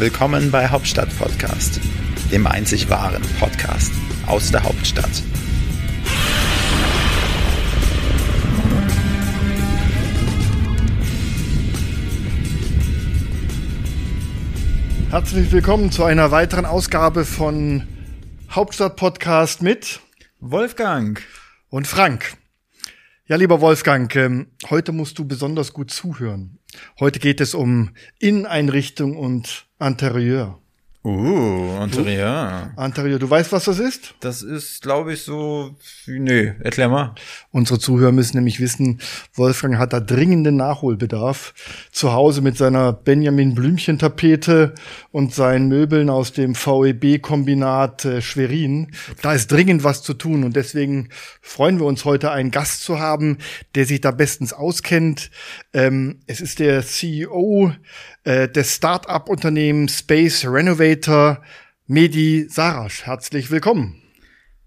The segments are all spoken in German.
Willkommen bei Hauptstadt Podcast, dem einzig wahren Podcast aus der Hauptstadt. Herzlich willkommen zu einer weiteren Ausgabe von Hauptstadt Podcast mit Wolfgang und Frank. Ja, lieber Wolfgang, ähm, heute musst du besonders gut zuhören. Heute geht es um Inneneinrichtung und Interieur. Uh, Interieur. Interieur, du weißt, was das ist? Das ist, glaube ich, so. Nö, erklär mal. Unsere Zuhörer müssen nämlich wissen, Wolfgang hat da dringenden Nachholbedarf. Zu Hause mit seiner Benjamin Blümchen-Tapete und seinen Möbeln aus dem VEB-Kombinat äh, Schwerin. Da ist dringend was zu tun und deswegen freuen wir uns heute, einen Gast zu haben, der sich da bestens auskennt. Ähm, es ist der CEO äh, des Start-up-Unternehmens Space Renovator, Medi Sarasch. Herzlich willkommen.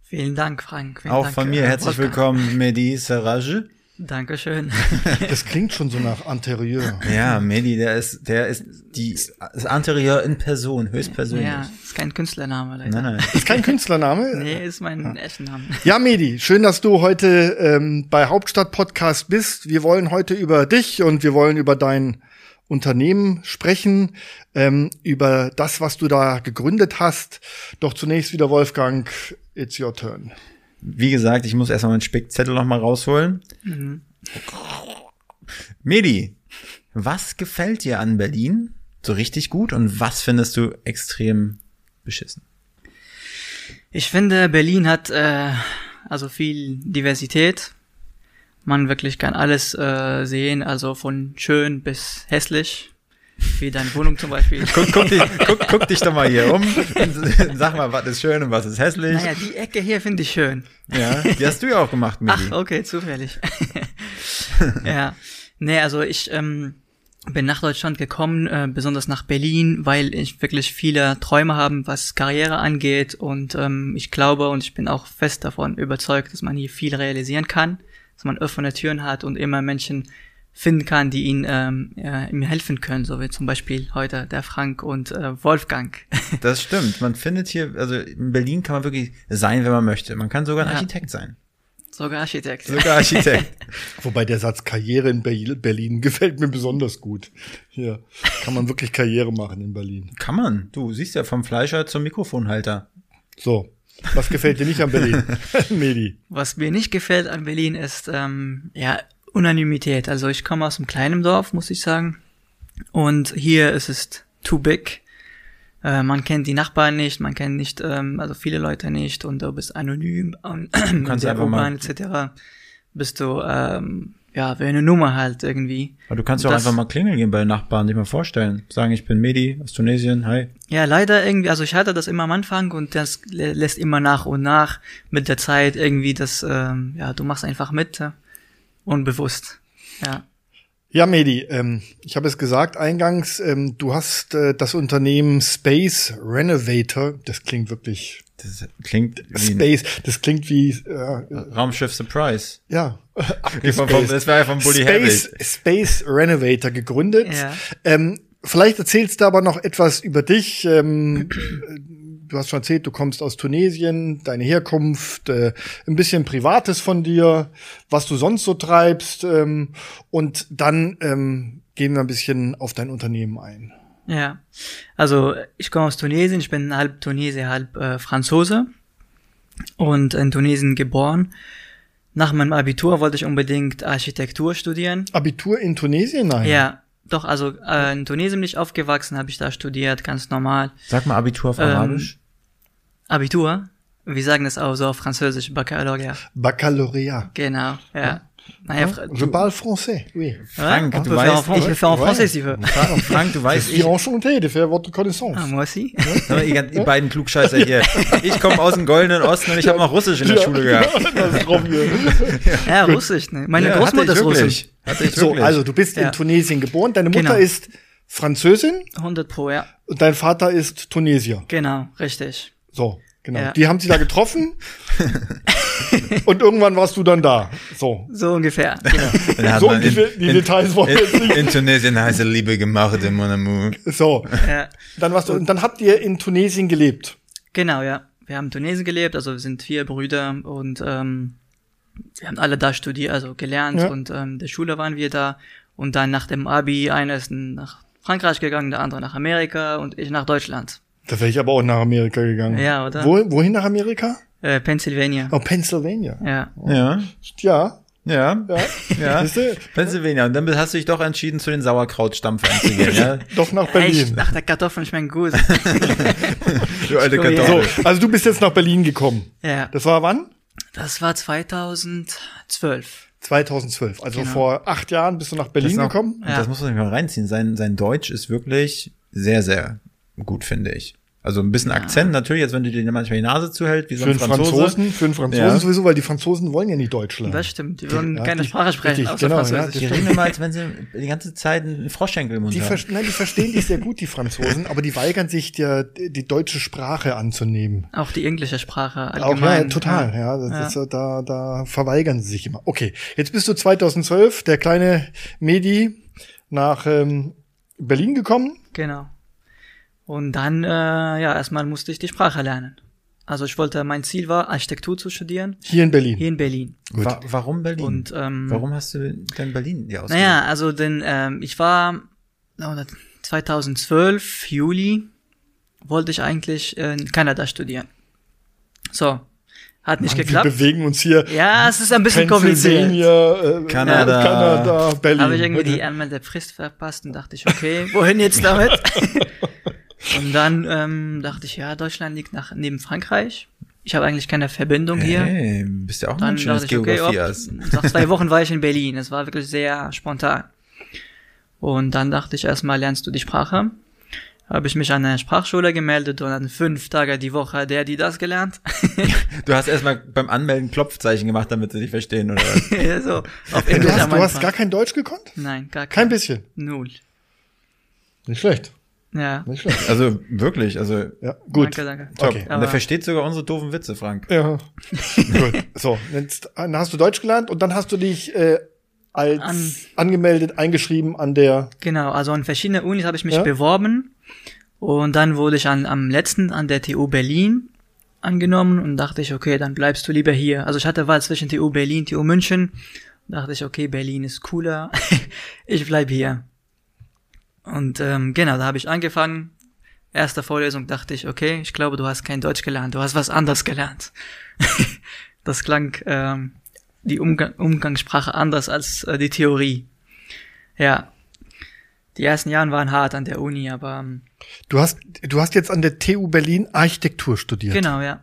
Vielen Dank, Frank. Vielen Auch Dank, von mir herzlich willkommen, Mehdi Serage. Dankeschön. Das klingt schon so nach Interieur. Ja, Mehdi, der ist, der ist die, das Interieur in Person, höchstpersönlich. ja, ist kein Künstlername leider. Nein, nein. Ist kein Künstlername? Nee, ist mein echter Name. Ja, Medi, schön, dass du heute ähm, bei Hauptstadt Podcast bist. Wir wollen heute über dich und wir wollen über dein Unternehmen sprechen, ähm, über das, was du da gegründet hast. Doch zunächst wieder Wolfgang, it's your turn. Wie gesagt, ich muss erstmal meinen Spickzettel noch mal rausholen. Mhm. Medi, was gefällt dir an Berlin so richtig gut und was findest du extrem beschissen? Ich finde, Berlin hat äh, also viel Diversität. Man wirklich kann alles äh, sehen, also von schön bis hässlich. Wie deine Wohnung zum Beispiel. Guck, guck, dich, guck, guck dich doch mal hier um. Sag mal, was ist schön und was ist hässlich. Naja, die Ecke hier finde ich schön. Ja, die hast du ja auch gemacht, Medi. Ach, okay, zufällig. ja. Nee, also ich ähm, bin nach Deutschland gekommen, äh, besonders nach Berlin, weil ich wirklich viele Träume habe, was Karriere angeht. Und ähm, ich glaube und ich bin auch fest davon überzeugt, dass man hier viel realisieren kann, dass man offene Türen hat und immer Menschen finden kann, die ihn ähm, äh, ihm helfen können, so wie zum Beispiel heute der Frank und äh, Wolfgang. Das stimmt. Man findet hier, also in Berlin kann man wirklich sein, wenn man möchte. Man kann sogar ein Ja. Architekt sein. Sogar Architekt. Sogar Architekt. Wobei der Satz Karriere in Be- Berlin gefällt mir besonders gut. Hier kann man wirklich Karriere machen in Berlin. kann man. Du siehst ja vom Fleischer zum Mikrofonhalter. So, was gefällt dir nicht an Berlin, Medi? Was mir nicht gefällt an Berlin ist, ähm, ja, Unanimität. Also ich komme aus einem kleinen Dorf, muss ich sagen. Und hier ist es too big. Äh, man kennt die Nachbarn nicht, man kennt nicht, ähm, also viele Leute nicht und du bist anonym und kannst sehr einfach mal- urban etc. Bist du, ähm, ja, wie eine Nummer halt irgendwie. Aber du kannst ja auch einfach mal klingeln gehen bei den Nachbarn, dich mal vorstellen. Sagen, ich bin Medi aus Tunesien, hi. Ja, leider irgendwie, also ich hatte das immer am Anfang und das lä- lässt immer nach und nach mit der Zeit irgendwie das, ähm, ja, du machst einfach mit, äh, unbewusst. Ja. Ja, Medi, ähm, ich habe es gesagt eingangs, ähm, du hast äh, das Unternehmen Space Renovator, das klingt wirklich Das klingt wie Space, das klingt wie äh, Raumschiff Surprise. ja, vom, vom, das war ja von Bully Space. Space Renovator gegründet. Ja. Ähm, vielleicht erzählst du aber noch etwas über dich. Ähm, du hast schon erzählt, du kommst aus Tunesien, deine Herkunft, äh, ein bisschen Privates von dir, was du sonst so treibst. Ähm, und dann ähm, gehen wir ein bisschen auf dein Unternehmen ein. Ja, also ich komme aus Tunesien, ich bin halb Tunesier, halb äh, Franzose und in Tunesien geboren. Nach meinem Abitur wollte ich unbedingt Architektur studieren. Abitur in Tunesien? Nein. Ja, doch, also äh, in Tunesien bin ich aufgewachsen, habe ich da studiert, ganz normal. Sag mal Abitur auf Ähm, Arabisch. Abitur, wir sagen das auch so auf Französisch, Baccalaureat. Baccalauréat. Genau, ja. Naja, Je parle français, oui. Frank, du faire weißt, je le fais en français si veux. Frank, du Je weißt, suis ich, enchanté de faire votre connaissance. Ah, moi aussi. Mal, ihr, beiden Klugscheißer hier. Ich komme aus dem goldenen Osten und ich habe noch Russisch in der Schule gehabt. das ist drauf hier. Ja, Russisch, ne? Meine Ja, Großmutter ist ich ich So, also du bist in Ja. Tunesien geboren, deine Mutter Genau. ist Französin 100 pro, ja. und dein Vater ist Tunesier. Genau, richtig. So, genau. Ja. Die haben sich da getroffen Und irgendwann warst du dann da. So. So ungefähr. Genau. So die, die Details wollen wir jetzt in, nicht. in Tunesien heiße Liebe gemacht, mon amour. So. ja. Dann warst du, und dann habt ihr in Tunesien gelebt. Genau, ja. Wir haben in Tunesien gelebt, also wir sind vier Brüder und ähm, wir haben alle da studiert, also gelernt Ja. und ähm, der Schule waren wir da und dann nach dem Abi einer ist nach Frankreich gegangen, der andere nach Amerika und ich nach Deutschland. Da wäre ich aber auch nach Amerika gegangen. Ja, oder? Wo, wohin nach Amerika? Äh, Pennsylvania. Oh, Pennsylvania. Ja. Ja, Ja. ja, Ja. ja. Du? Pennsylvania. Und dann hast du dich doch entschieden, zu den Sauerkrautstampfern zu gehen, ja? Doch nach Echt? Berlin. Ach, der Kartoffeln schmecken gut. Du alte her. So, Kartoffel. also du bist jetzt nach Berlin gekommen. ja. Das war wann? Das war 2012. 2012. Also Genau. vor acht Jahren bist du nach Berlin noch, gekommen. Ja. das muss man sich mal reinziehen. Sein, sein Deutsch ist wirklich sehr, sehr gut, finde ich. Also ein bisschen Akzent natürlich, als wenn du dir manchmal die Nase zuhält, wie so Für ein einen Franzose. Franzosen, für einen Franzosen Ja. sowieso, weil die Franzosen wollen ja nicht Deutsch lernen. Das stimmt. Die würden Ja, keine die- Sprache sprechen, richtig, außer genau, ja, Französisch. Die reden immer, als wenn sie die ganze Zeit einen Froschschenkel im Mund Die, haben. nein, die verstehen dich sehr gut, die Franzosen, aber die weigern sich, der, die deutsche Sprache anzunehmen. Auch die englische Sprache Auch allgemein. ja, total, ja. das Ja. Ist, da, da verweigern sie sich immer. Okay, jetzt bist du 2012, der kleine Medi, nach ähm, Berlin gekommen. Genau. Und dann, äh, ja, erstmal musste ich die Sprache lernen. Also ich wollte, mein Ziel war, Architektur zu studieren, Hier in Berlin. hier in Berlin. Gut. Wa warum Berlin? Und ähm, warum hast du denn Berlin ausgesucht? Naja, also denn ähm, ich war oh, 2012, Juli, wollte ich eigentlich in Kanada studieren. So, hat nicht Mann, wir geklappt. bewegen uns hier Ja, es ist ein bisschen kompliziert. Pennsylvania, äh, Kanada. Kanada, Berlin. Habe ich irgendwie die Anmeldefrist verpasst und dachte ich, okay, wohin jetzt damit? und dann ähm, dachte ich, ja, Deutschland liegt nach, neben Frankreich. Ich habe eigentlich keine Verbindung hier. Hey, bist ja auch ein Dann schönes dachte ich, okay, ob, hast. nach zwei Wochen war ich in Berlin. Es war wirklich sehr spontan. Und dann dachte ich, erstmal lernst du die Sprache. Habe ich mich an eine Sprachschule gemeldet und dann fünf Tage die Woche der, die das gelernt. Du hast erstmal beim Anmelden Klopfzeichen gemacht, damit sie dich verstehen, oder was? so, auf Du Englisch hast, am du hast gar kein Deutsch gekonnt? Nein, gar Kein kein. bisschen. Null. Nicht schlecht. Ja. Nicht schlecht. Also wirklich, also Ja, gut. Danke, danke. top. Okay. Und er versteht sogar unsere doofen Witze, Frank. Ja. Gut. So, jetzt dann hast du Deutsch gelernt und dann hast du dich äh, als An- angemeldet, eingeschrieben an der. Genau, also an verschiedene Unis habe ich mich Ja. beworben und dann wurde ich an, am letzten an der TU Berlin angenommen und dachte ich, okay, dann bleibst du lieber hier. Also ich hatte Wahl zwischen TU Berlin, TU München. Dachte ich, okay, Berlin ist cooler, ich bleib hier. Und ähm, genau, da habe ich angefangen. Erste Vorlesung dachte ich, okay, ich glaube, du hast kein Deutsch gelernt, du hast was anderes gelernt. das klang ähm, die Umgang Umgangssprache anders als äh, die Theorie. Ja, die ersten Jahren waren hart an der Uni, aber ähm, Du hast, du hast jetzt an der TU Berlin Architektur studiert. genau, ja,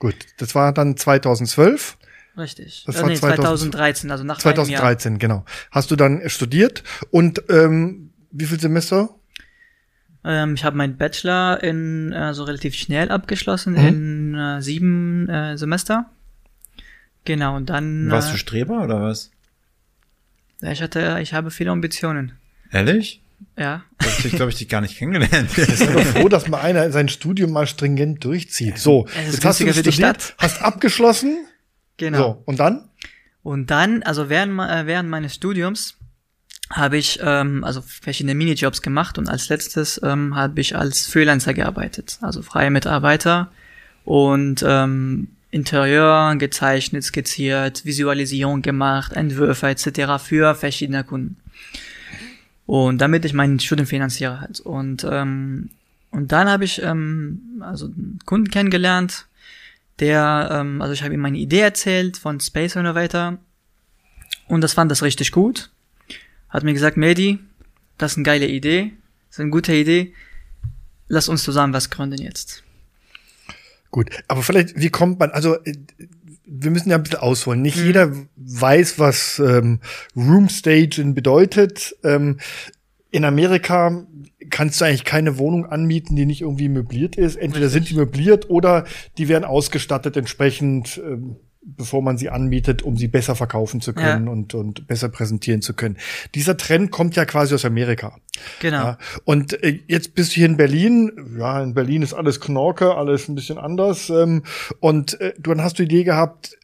Gut. Das war dann 2012. richtig. Das äh, war nee, 2000 2013, also nach einem Jahr. 2013, genau. Hast du dann studiert und ähm, wie viel Semester? Ähm, ich habe meinen Bachelor in äh, so relativ schnell abgeschlossen Mhm. in äh, sieben äh, Semester. Genau, und dann. Warst äh, du Streber oder was? ich hatte, ich habe viele Ambitionen. Ehrlich? Ja. Das ich, glaube ich, dich gar nicht kennengelernt. Ich bin doch froh, dass mal einer sein Studium mal stringent durchzieht. So, jetzt hast du studiert, Stadt. hast abgeschlossen. Genau. So, und dann? Und dann, also während, äh, während meines Studiums habe ich ähm, also verschiedene Minijobs gemacht und als letztes ähm, habe ich als Freelancer gearbeitet, also freie Mitarbeiter und ähm, Interieur gezeichnet, skizziert, Visualisierung gemacht, Entwürfe etc. für verschiedene Kunden. Und damit ich mein Studium finanziere halt. Und, ähm, und dann habe ich ähm, also einen Kunden kennengelernt, der, ähm, also ich habe ihm meine Idee erzählt von Space Innovator und das fand das richtig gut. Hat mir gesagt, Medi, das ist eine geile Idee, das ist eine gute Idee, lass uns zusammen was gründen jetzt. Gut, aber vielleicht, wie kommt man, also äh, wir müssen ja ein bisschen ausholen. Mhm. Nicht jeder weiß, was ähm, Room Staging bedeutet. Ähm, in Amerika kannst du eigentlich keine Wohnung anmieten, die nicht irgendwie möbliert ist. Entweder sind die möbliert oder die werden ausgestattet entsprechend, ähm, bevor man sie anmietet, um sie besser verkaufen zu können Ja. und, und besser präsentieren zu können. Dieser Trend kommt ja quasi aus Amerika. Genau. Ja, und äh, jetzt bist du hier in Berlin. Ja, in Berlin ist alles Knorke, alles ein bisschen anders. Ähm, und äh, du dann hast du die Idee gehabt,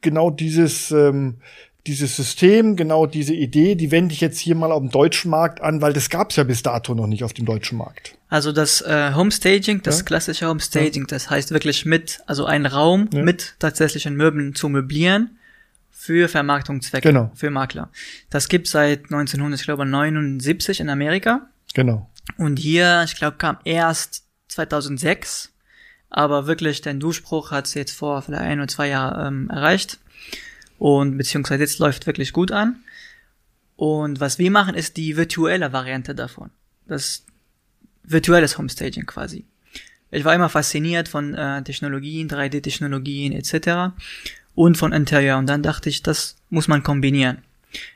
genau dieses, ähm, dieses System, genau diese Idee, die wende ich jetzt hier mal auf dem deutschen Markt an, weil das gab es ja bis dato noch nicht auf dem deutschen Markt. Also das äh, Homestaging, das Ja. klassische Homestaging, das heißt wirklich mit, also einen Raum Ja. mit tatsächlichen Möbeln zu möblieren für Vermarktungszwecke, Genau. für Makler. Das gibt seit 1979 in Amerika Genau. und hier, ich glaube, kam erst 2006, aber wirklich den Durchbruch hat es jetzt vor vielleicht ein oder zwei Jahren ähm, erreicht und beziehungsweise jetzt läuft wirklich gut an. Und was wir machen, ist die virtuelle Variante davon. Das virtuelles Homestaging quasi. Ich war immer fasziniert von äh, Technologien, 3D-Technologien etc. und von Interieur. Und dann dachte ich, das muss man kombinieren.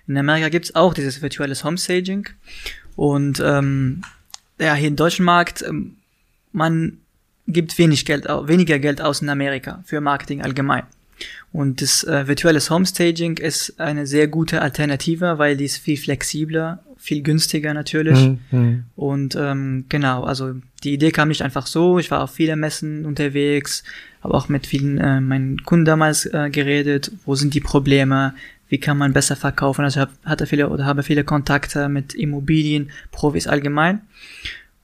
In Amerika gibt's auch dieses virtuelles Homestaging. Und ähm, ja, hier im deutschen Markt, ähm, man gibt wenig Geld, weniger Geld aus in Amerika für Marketing allgemein. Und das äh, virtuelles Homestaging ist eine sehr gute Alternative, weil die ist viel flexibler, viel günstiger natürlich. Mhm, mhm. Und ähm, genau, also die Idee kam nicht einfach so. Ich war auf viele Messen unterwegs, habe auch mit vielen äh, meinen Kunden damals äh, geredet. Wo sind die Probleme? Wie kann man besser verkaufen? Also ich hab, hatte viele oder habe viele Kontakte mit Immobilien, Profis allgemein.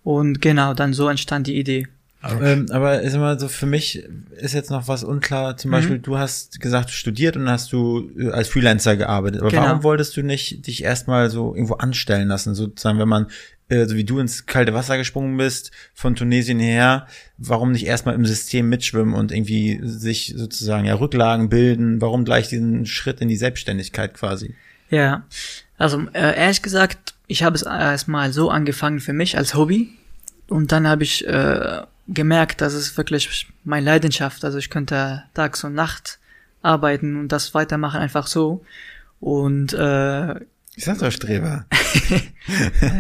Und genau, dann so entstand die Idee. Ähm, aber ist immer so, für mich ist jetzt noch was unklar. Zum Beispiel, du hast gesagt, du studiert und hast du äh, als Freelancer gearbeitet. Aber Genau. warum wolltest du nicht dich erstmal so irgendwo anstellen lassen? Sozusagen, wenn man, äh, so wie du ins kalte Wasser gesprungen bist, von Tunesien her, warum nicht erstmal im System mitschwimmen und irgendwie sich sozusagen ja Rücklagen bilden? Warum gleich diesen Schritt in die Selbstständigkeit quasi? Ja, also äh, ehrlich gesagt, ich habe es erstmal so angefangen für mich als Hobby und dann habe ich äh, gemerkt, dass es wirklich meine Leidenschaft, also ich könnte tags und Nacht arbeiten und das weitermachen einfach so und äh, Ich sag doch Streber.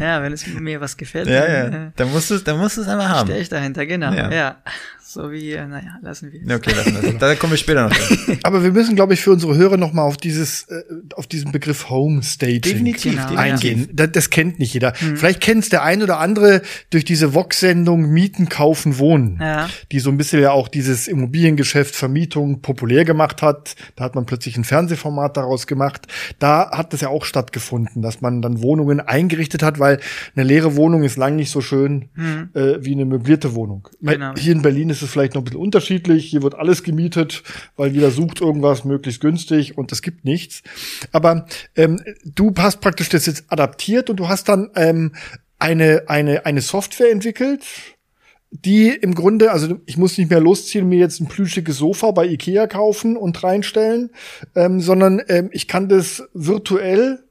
ja, wenn es mir was gefällt, Ja, dann, ja. Da musst du es, da musst du es einfach haben. stehe ich dahinter, genau, Ja. ja. So wie, äh, naja, lassen wir es. Ja, Okay, lassen wir das. Da kommen wir später noch. Aber wir müssen, glaube ich, für unsere Hörer noch mal auf dieses, äh, auf diesen Begriff Homestaging Definitiv, Genau, eingehen. Das, das kennt nicht jeder. Vielleicht kennt es der ein oder andere durch diese Vox-Sendung Mieten, Kaufen, Wohnen, Ja. die so ein bisschen ja auch dieses Immobiliengeschäft, Vermietung populär gemacht hat. Da hat man plötzlich ein Fernsehformat daraus gemacht. Da hat das ja auch stattgefunden, dass man dann Wohnungen eingerichtet hat, weil eine leere Wohnung ist lang nicht so schön äh, wie eine möblierte Wohnung. Genau. Hier in Berlin ist es vielleicht noch ein bisschen unterschiedlich. Hier wird alles gemietet, weil jeder sucht irgendwas möglichst günstig und es gibt nichts. Aber ähm, du hast praktisch das jetzt adaptiert und du hast dann ähm, eine, eine, eine Software entwickelt, die im Grunde, also ich muss nicht mehr losziehen, mir jetzt ein plüschiges Sofa bei Ikea kaufen und reinstellen, ähm, sondern ähm, ich kann das virtuell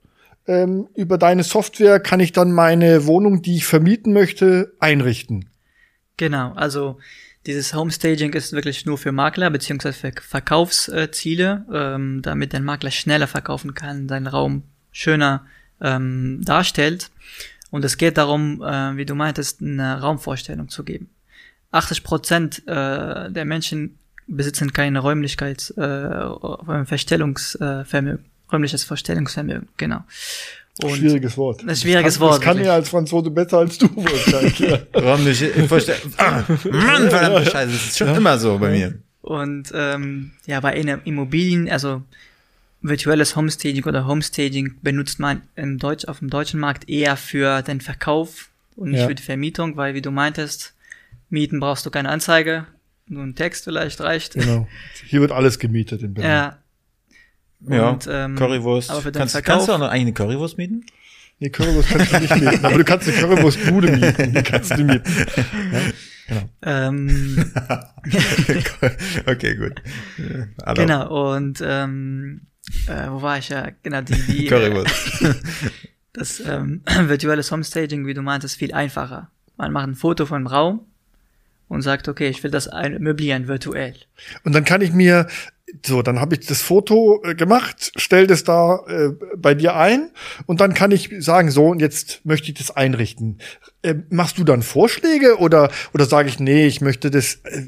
ähm, über deine Software kann ich dann meine Wohnung, die ich vermieten möchte, einrichten. Genau, also dieses Homestaging ist wirklich nur für Makler beziehungsweise für Verkaufsziele, ähm, damit der Makler schneller verkaufen kann, seinen Raum schöner ähm, darstellt. Und es geht darum, äh, wie du meintest, eine Raumvorstellung zu geben. 80 Prozent äh, der Menschen besitzen keine Räumlichkeits, äh, Verstellungsvermögen, räumliches Vorstellungsvermögen, genau. Und Schwieriges Wort. Ein schwieriges das kann, Wort, Das kann wirklich. ja als Franzose besser als du, Wolfgang. ja. Räumliche, ich verstehe. Ah, Mann, verdammte Scheiße, das ist schon immer so bei mir. Und ähm, ja, bei Immobilien, also virtuelles Homestaging oder Homestaging benutzt man im Deutsch, auf dem deutschen Markt eher für den Verkauf und nicht Ja. für die Vermietung, weil wie du meintest, Mieten brauchst du keine Anzeige, nur ein Text vielleicht reicht. Genau. Hier wird alles gemietet in Berlin. Ja. Ja, Und, ähm, Currywurst. aber für den kannst, Verkauf- kannst du auch noch eine Currywurst mieten? Nee, Currywurst kannst du nicht mieten, aber du kannst eine Currywurstbude mieten. Die kannst du mieten. Ähm, okay, gut. Hallo. genau, und ähm, äh, wo war ich ja? Genau, die, die äh, Currywurst. das ähm, virtuelles Homestaging, wie du meintest, viel einfacher. Man macht ein Foto von einem Raum und sagt, okay, ich will das ein möblieren virtuell. Und dann kann ich mir, so, dann habe ich das Foto äh, gemacht, stell das da äh, bei dir ein und dann kann ich sagen, so, und jetzt möchte ich das einrichten. Äh, machst du dann Vorschläge oder, oder sage ich, nee, ich möchte das äh,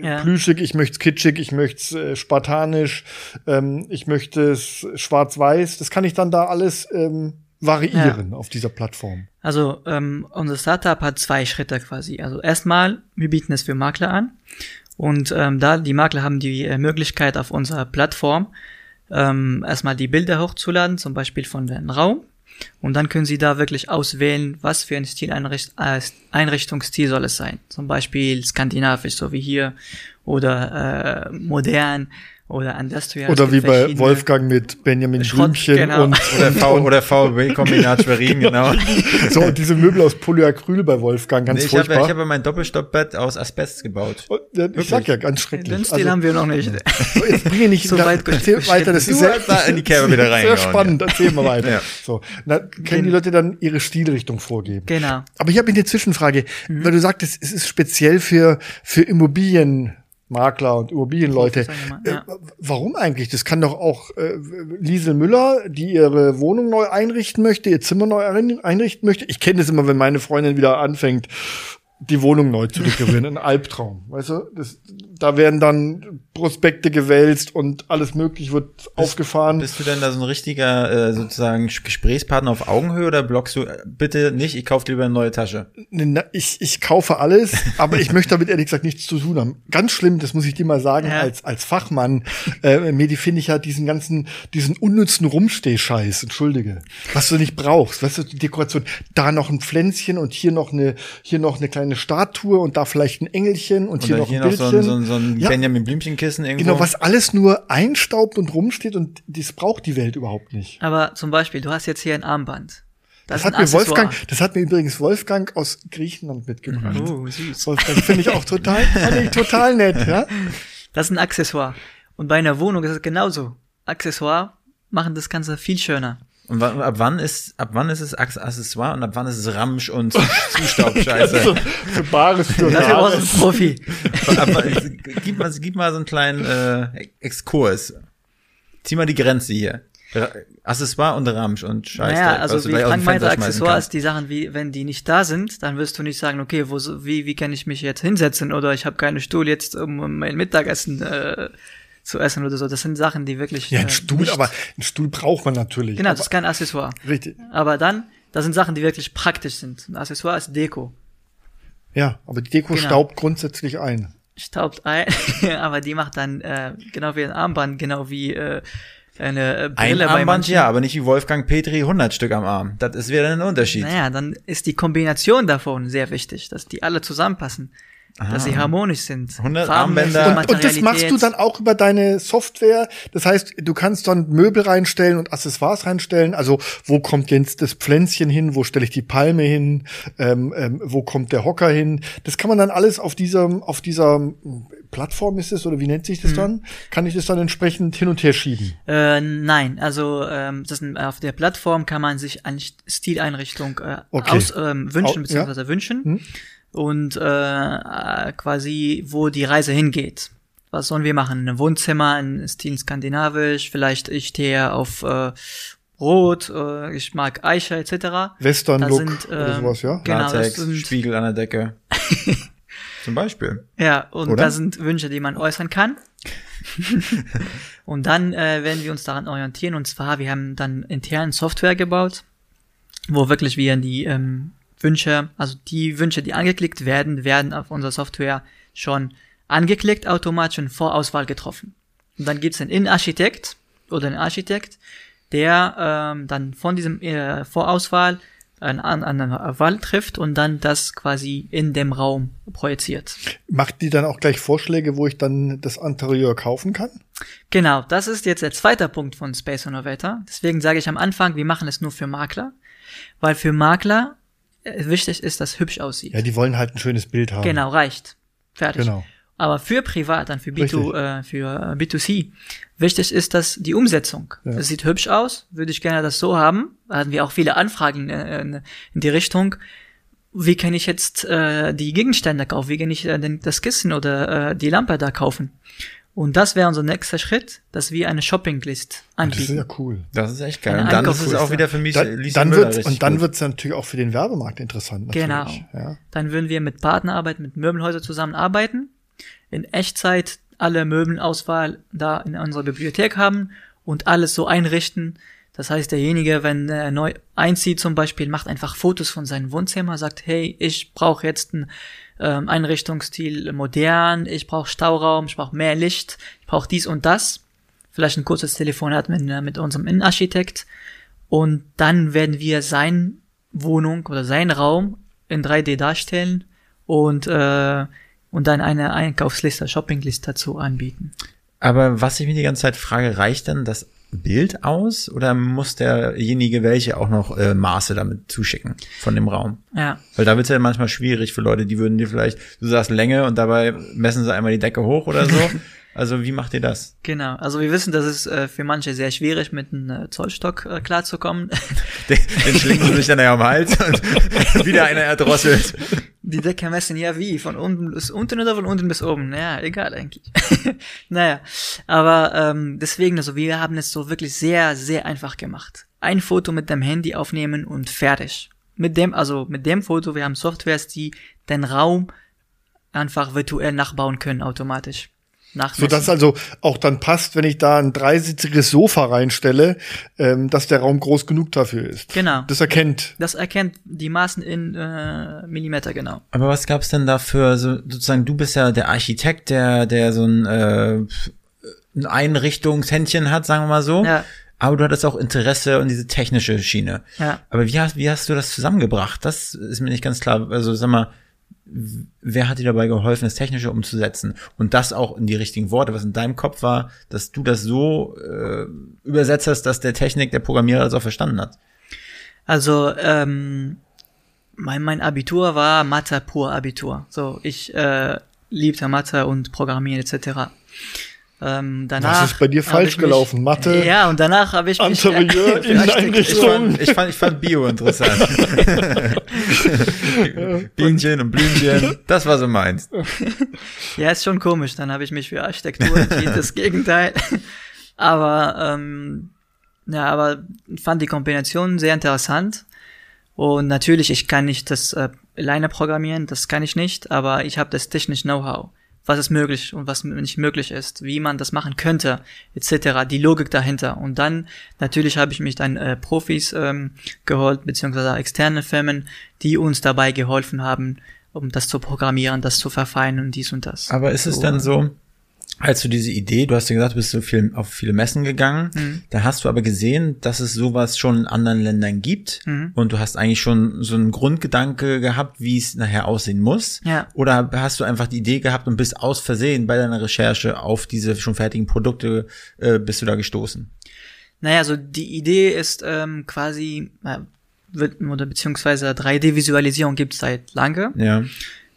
Ja. plüschig, ich möchte es kitschig, ich möchte es äh, spartanisch, ähm, ich möchte es schwarz-weiß. Das kann ich dann da alles ähm, variieren auf dieser Plattform. Also ähm, unser Startup hat zwei Schritte quasi. Also erstmal, wir bieten es für Makler an Und ähm, da die Makler haben die äh, Möglichkeit auf unserer Plattform ähm, erstmal die Bilder hochzuladen, zum Beispiel von dem Raum. Und dann können Sie da wirklich auswählen, was für ein Stileinricht äh, Einrichtungsstil soll es sein. Zum Beispiel skandinavisch, so wie hier, oder äh, modern oder Industrial. Oder wie bei Wolfgang mit Benjamin Schrott, Blümchen genau. und, Oder, v, oder VW-Kombinat Schwerin, genau. so und diese Möbel aus Polyacryl bei Wolfgang, ganz Nee, ich habe furchtbar. ich hab mein Doppelstockbett aus Asbest gebaut. Und, ja, ich sag ja, ganz Den schrecklich. Stil haben wir noch nicht. so, jetzt bringe nicht So weit erzähl weiter, das Du ist sehr, da in die Kerbe wieder sehr reingehauen, spannend, erzähl mal weiter. Ja. So, na, können die Leute dann ihre Stilrichtung vorgeben. Genau. Aber ich habe eine Zwischenfrage, Mhm. weil du sagtest, es ist speziell für, für Immobilienmakler und Immobilienleute. Mal, ja. Äh, warum eigentlich? Das kann doch auch äh, Liesel Müller, die ihre Wohnung neu einrichten möchte, ihr Zimmer neu ein- einrichten möchte. Ich kenne das immer, wenn meine Freundin wieder anfängt, die Wohnung neu zu dekorieren. Ein Albtraum, weißt du? Das, da werden dann Prospekte gewälzt und alles möglich wird aufgefahren. Bist du denn da so ein richtiger äh, sozusagen Gesprächspartner auf Augenhöhe oder blockst du äh, bitte nicht, ich kaufe dir lieber eine neue Tasche? Ne, na, Ich, ich kaufe alles, aber ich möchte damit ehrlich gesagt nichts zu tun haben. Ganz schlimm, das muss ich dir mal sagen, Ja. als, als Fachmann, äh, Medi, finde ich ja diesen ganzen, diesen unnützen Rumstehscheiß, entschuldige, was du nicht brauchst, weißt du, die Dekoration, da noch ein Pflänzchen und hier noch eine, hier noch eine kleine Statue und da vielleicht ein Engelchen und hier Oder noch hier ein noch so Bildchen. ein, so ein, so ein Ja. Benjamin Blümchenkissen irgendwo? Genau, was alles nur einstaubt und rumsteht und das braucht die Welt überhaupt nicht. Aber zum Beispiel, du hast jetzt hier ein Armband. Das, ist hat mir Accessoire. Wolfgang, das hat mir übrigens Wolfgang aus Griechenland mitgebracht. Oh, süß. Wolfgang finde ich auch total, fand ich total nett, ja. Das ist ein Accessoire. Und bei einer Wohnung ist es genauso. Accessoire machen das Ganze viel schöner. Und ab wann ist, ab wann ist es Ac- Accessoire und ab wann ist es Ramsch und Zustaubscheiße? So, für Bares, für brauchst du einen Rares. Profi. gib, mal, gib mal so einen kleinen äh, Exkurs. Zieh mal die Grenze hier. Accessoire und Ramsch und Scheiße. Naja, also wie Frank meinte, Accessoire Accessoires, die Sachen, wie wenn die nicht da sind, dann wirst du nicht sagen, okay, wo, so- wie, wie kann ich mich jetzt hinsetzen oder ich habe keinen Stuhl jetzt, um mein Mittagessen äh, zu essen oder so. Das sind Sachen, die wirklich. Ja, ein äh, Stuhl, nicht- aber ein Stuhl braucht man natürlich. Genau, das ist kein Accessoire. richtig. Aber dann, das sind Sachen, die wirklich praktisch sind. Ein Accessoire ist Deko. Ja, aber die Deko Genau. staubt grundsätzlich ein. Staubt ein, aber die macht dann äh, genau wie ein Armband, genau wie äh, eine äh, Ein Brille bei Armband, ja, aber nicht wie Wolfgang Petri 100 Stück am Arm. Das ist wieder ein Unterschied. Naja, dann ist die Kombination davon sehr wichtig, dass die alle zusammenpassen, dass sie harmonisch sind. 100 Farbenwechsel, Armbänder. Und, und das machst du dann auch über deine Software. Das heißt, du kannst dann Möbel reinstellen und Accessoires reinstellen. Also wo kommt jetzt das Pflänzchen hin? Wo stelle ich die Palme hin? Ähm, ähm, wo kommt der Hocker hin? Das kann man dann alles auf dieser, auf dieser hm, Plattform ist es oder wie nennt sich das dann? Kann ich das dann entsprechend hin und her schieben? Äh, nein, also ähm, das sind, auf der Plattform kann man sich eine Stileinrichtung äh, Okay. aus, ähm, wünschen Au- ja. beziehungsweise wünschen Hm. Und äh, äh, quasi wo die Reise hingeht. Was sollen wir machen? Ein Wohnzimmer, ein Stil skandinavisch, vielleicht ich stehe auf äh, Rot, äh, ich mag Eiche etc. Western Da Look sind, oder ähm, sowas, ja? Genau, das Latex, sind- Spiegel an der Decke. Zum Beispiel. Ja, und Oder? das sind Wünsche, die man äußern kann. und dann äh, werden wir uns daran orientieren. Und zwar, wir haben dann intern Software gebaut, wo wirklich wir die ähm, Wünsche, also die Wünsche, die angeklickt werden, werden auf unserer Software schon angeklickt, automatisch und Vorauswahl getroffen. Und dann gibt's einen Innenarchitekt oder einen Architekt, der ähm, dann von diesem äh, Vorauswahl an- eine Wahl trifft und dann das quasi in dem Raum projiziert. Macht die dann auch gleich Vorschläge, wo ich dann das Interieur kaufen kann? Genau, das ist jetzt der zweite Punkt von Space Innovator. Deswegen sage ich am Anfang, wir machen es nur für Makler, weil für Makler wichtig ist, dass hübsch aussieht. Ja, die wollen halt ein schönes Bild haben. Genau, reicht. Fertig. Genau. Aber für privat, dann für, Richtig. B2, äh, für äh, B2C, wichtig ist das die Umsetzung. Ja. Es sieht hübsch aus, würde ich gerne das so haben. Da hatten wir auch viele Anfragen äh, in, die Richtung. Wie kann ich jetzt äh, die Gegenstände kaufen? Wie kann ich äh, das Kissen oder äh, die Lampe da kaufen? Und das wäre unser nächster Schritt, dass wir eine Shoppinglist Das ist anbieten. ja cool. Das ist echt geil. Eine Und dann ist es auch wieder für mich Da, dann Müller wird richtig und dann gut. wird's natürlich auch für den Werbemarkt interessant. Natürlich. Genau. Ja. Dann würden wir mit Partnerarbeit, mit Möbelhäusern zusammenarbeiten, in Echtzeit alle Möbelauswahl da in unserer Bibliothek haben und alles so einrichten, Das heißt, derjenige, wenn er neu einzieht zum Beispiel, macht einfach Fotos von seinem Wohnzimmer, sagt, hey, ich brauche jetzt einen ähm, Einrichtungsstil modern, ich brauche Stauraum, ich brauche mehr Licht, ich brauche dies und das. Vielleicht ein kurzes Telefonat mit, mit unserem Innenarchitekt. Und dann werden wir sein Wohnung oder sein Raum in 3D darstellen und, äh, und dann eine Einkaufsliste, Shoppingliste dazu anbieten. Aber was ich mir die ganze Zeit frage, reicht dann das Bild aus oder muss derjenige welche auch noch äh, Maße damit zuschicken von dem Raum? Ja. Weil da wird es ja manchmal schwierig für Leute, die würden dir vielleicht, du sagst Länge und dabei messen sie einmal die Decke hoch oder so. Also wie macht ihr das? Genau, also wir wissen, dass es äh, für manche sehr schwierig mit einem äh, Zollstock äh, klarzukommen. Den, den schlingen sie sich dann ja am Hals und wieder einer erdrosselt. Die Decke messen ja wie? Von unten bis unten oder von unten bis oben? Naja, egal eigentlich. naja, aber ähm, deswegen, also wir haben es so wirklich sehr, sehr einfach gemacht. Ein Foto mit dem Handy aufnehmen und fertig. Mit dem, also mit dem Foto, wir haben Softwares, die den Raum einfach virtuell nachbauen können automatisch. So dass also auch dann passt, wenn ich da ein dreisitziges Sofa reinstelle, ähm, dass der Raum groß genug dafür ist. Genau. Das erkennt. Das erkennt die Maßen in äh, Millimeter genau. Aber was gab's denn dafür? So, sozusagen, du bist ja der Architekt, der der so ein, äh, ein Einrichtungshändchen hat, sagen wir mal so. Ja. Aber du hattest auch Interesse und diese technische Schiene. Ja. Aber wie hast, wie hast du das zusammengebracht? Das ist mir nicht ganz klar. Also sag mal, wer hat dir dabei geholfen, das Technische umzusetzen und das auch in die richtigen Worte, was in deinem Kopf war, dass du das so äh, übersetzt hast, dass der Technik, der Programmierer das auch verstanden hat? Also ähm, mein, mein Abitur war Mathe pur Abitur. So ich äh, liebte Mathe und Programmieren etc. Ähm, danach Was ist bei dir falsch gelaufen? Mich, Mathe? Ja, und danach habe ich mich Interieur, Inneneinrichtung. Ich fand, ich fand Bio interessant. Bienchen und Blümchen, das war so meins. Ja, ist schon komisch. Dann habe ich mich für Architektur entschieden, das Gegenteil. Aber ähm, ja, aber fand die Kombination sehr interessant. Und natürlich, ich kann nicht das äh, alleine programmieren, das kann ich nicht, aber ich habe das technische Know-how was ist möglich und was nicht möglich ist, wie man das machen könnte, etc., die Logik dahinter. Und dann, natürlich habe ich mich dann äh, Profis ähm, geholt, beziehungsweise externe Firmen, die uns dabei geholfen haben, um das zu programmieren, das zu verfeinern und dies und das. Aber ist es so, dann so, als du diese Idee, du hast ja gesagt, du bist so viel auf viele Messen gegangen, Mhm. da hast du aber gesehen, dass es sowas schon in anderen Ländern gibt Mhm. und du hast eigentlich schon so einen Grundgedanke gehabt, wie es nachher aussehen muss. Ja. Oder hast du einfach die Idee gehabt und bist aus Versehen bei deiner Recherche auf diese schon fertigen Produkte, äh, bist du da gestoßen? Naja, also die Idee ist ähm, quasi, äh, wird, oder beziehungsweise 3D-Visualisierung gibt es seit lange. Ja.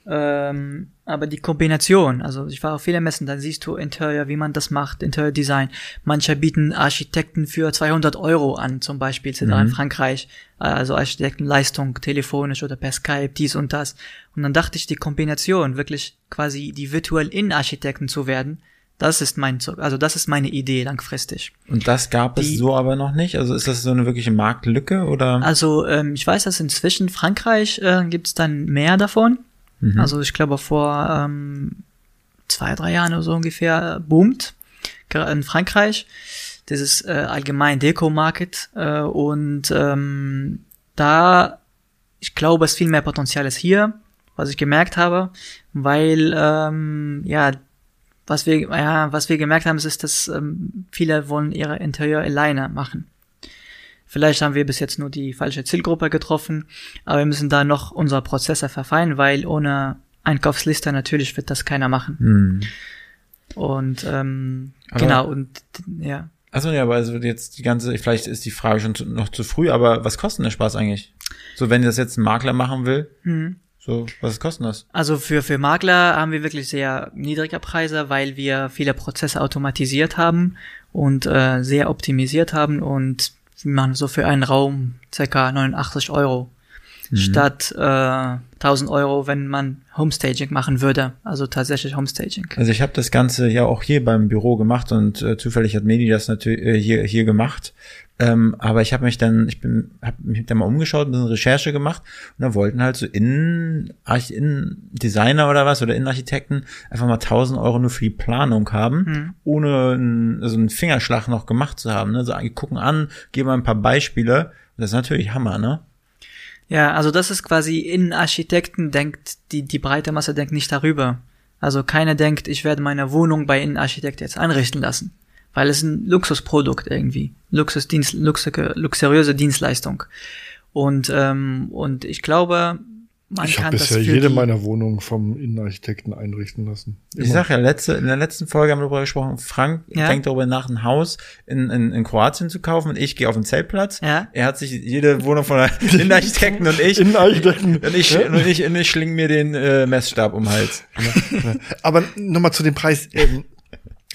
Ähm, aber die Kombination, also ich war auf vielen Messen, dann siehst du Interior, wie man das macht, Interior Design. Manche bieten Architekten für 200 Euro an, zum Beispiel etc. in Frankreich. Also Architektenleistung, telefonisch oder per Skype, dies und das. Und dann dachte ich, die Kombination, wirklich quasi die virtuell Innenarchitekten zu werden, das ist mein, also das ist meine Idee langfristig. Und das gab es Die- so aber noch nicht? Also ist das so eine wirkliche Marktlücke oder? Also ähm, ich weiß, dass inzwischen Frankreich äh, gibt es dann mehr davon. Also ich glaube vor ähm, zwei, drei Jahren oder so ungefähr äh, boomt in Frankreich. Das ist äh, allgemein Deko-Market äh, und ähm, da, ich glaube, es viel mehr Potenzial ist hier, was ich gemerkt habe, weil ähm, ja was wir ja was wir gemerkt haben, ist, ist dass ähm, viele wollen ihre Interieur alleine machen. Vielleicht haben wir bis jetzt nur die falsche Zielgruppe getroffen, aber wir müssen da noch unsere Prozesse verfeinern, weil ohne Einkaufsliste natürlich wird das keiner machen. Hm. Und ähm, Aber- genau, und ja. Achso, ja, aber also jetzt die ganze, vielleicht ist die Frage schon zu, noch zu früh, aber was kostet der Spaß eigentlich? So, wenn das jetzt ein Makler machen will, Mhm. so, was kostet das? Also für, für Makler haben wir wirklich sehr niedrige Preise, weil wir viele Prozesse automatisiert haben und äh, sehr optimisiert haben und wir machen so für einen Raum circa 89 Euro statt äh, 1000 Euro, wenn man Homestaging machen würde. Also tatsächlich Homestaging. Also ich habe das Ganze ja auch hier beim Büro gemacht und äh, zufällig hat Medi das natürlich äh, hier hier gemacht Ähm, aber ich habe mich dann, ich bin, habe mich dann mal umgeschaut, ein bisschen Recherche gemacht und da wollten halt so Innen, Innen Designer oder was oder Innenarchitekten einfach mal 1000 Euro nur für die Planung haben, Mhm. ohne einen, also einen Fingerschlag noch gemacht zu haben. Ne? So, die gucken an, geben mal ein paar Beispiele. Das ist natürlich Hammer, ne? Ja, also das ist quasi in Architekten denkt, die, die breite Masse denkt nicht darüber. Also keiner denkt, ich werde meine Wohnung bei Innenarchitekt jetzt einrichten lassen. Weil es ein Luxusprodukt irgendwie. Luxusdienst, luxu luxuriöse Dienstleistung. Und, ähm, und ich glaube, man ich kann habe das bisher jede die, meiner Wohnungen vom Innenarchitekten einrichten lassen. Ich sag ja, letzte, in der letzten Folge haben wir darüber gesprochen, Frank Ja. denkt darüber nach, ein Haus in, in, in Kroatien zu kaufen und ich gehe auf den Zeltplatz. Ja. Er hat sich jede Wohnung von der Innenarchitekten und ich, Innenarchitekten. und ich, Ja. und ich, und ich schling mir den äh, Messstab um den Hals. Aber nochmal zu dem Preis. Ähm,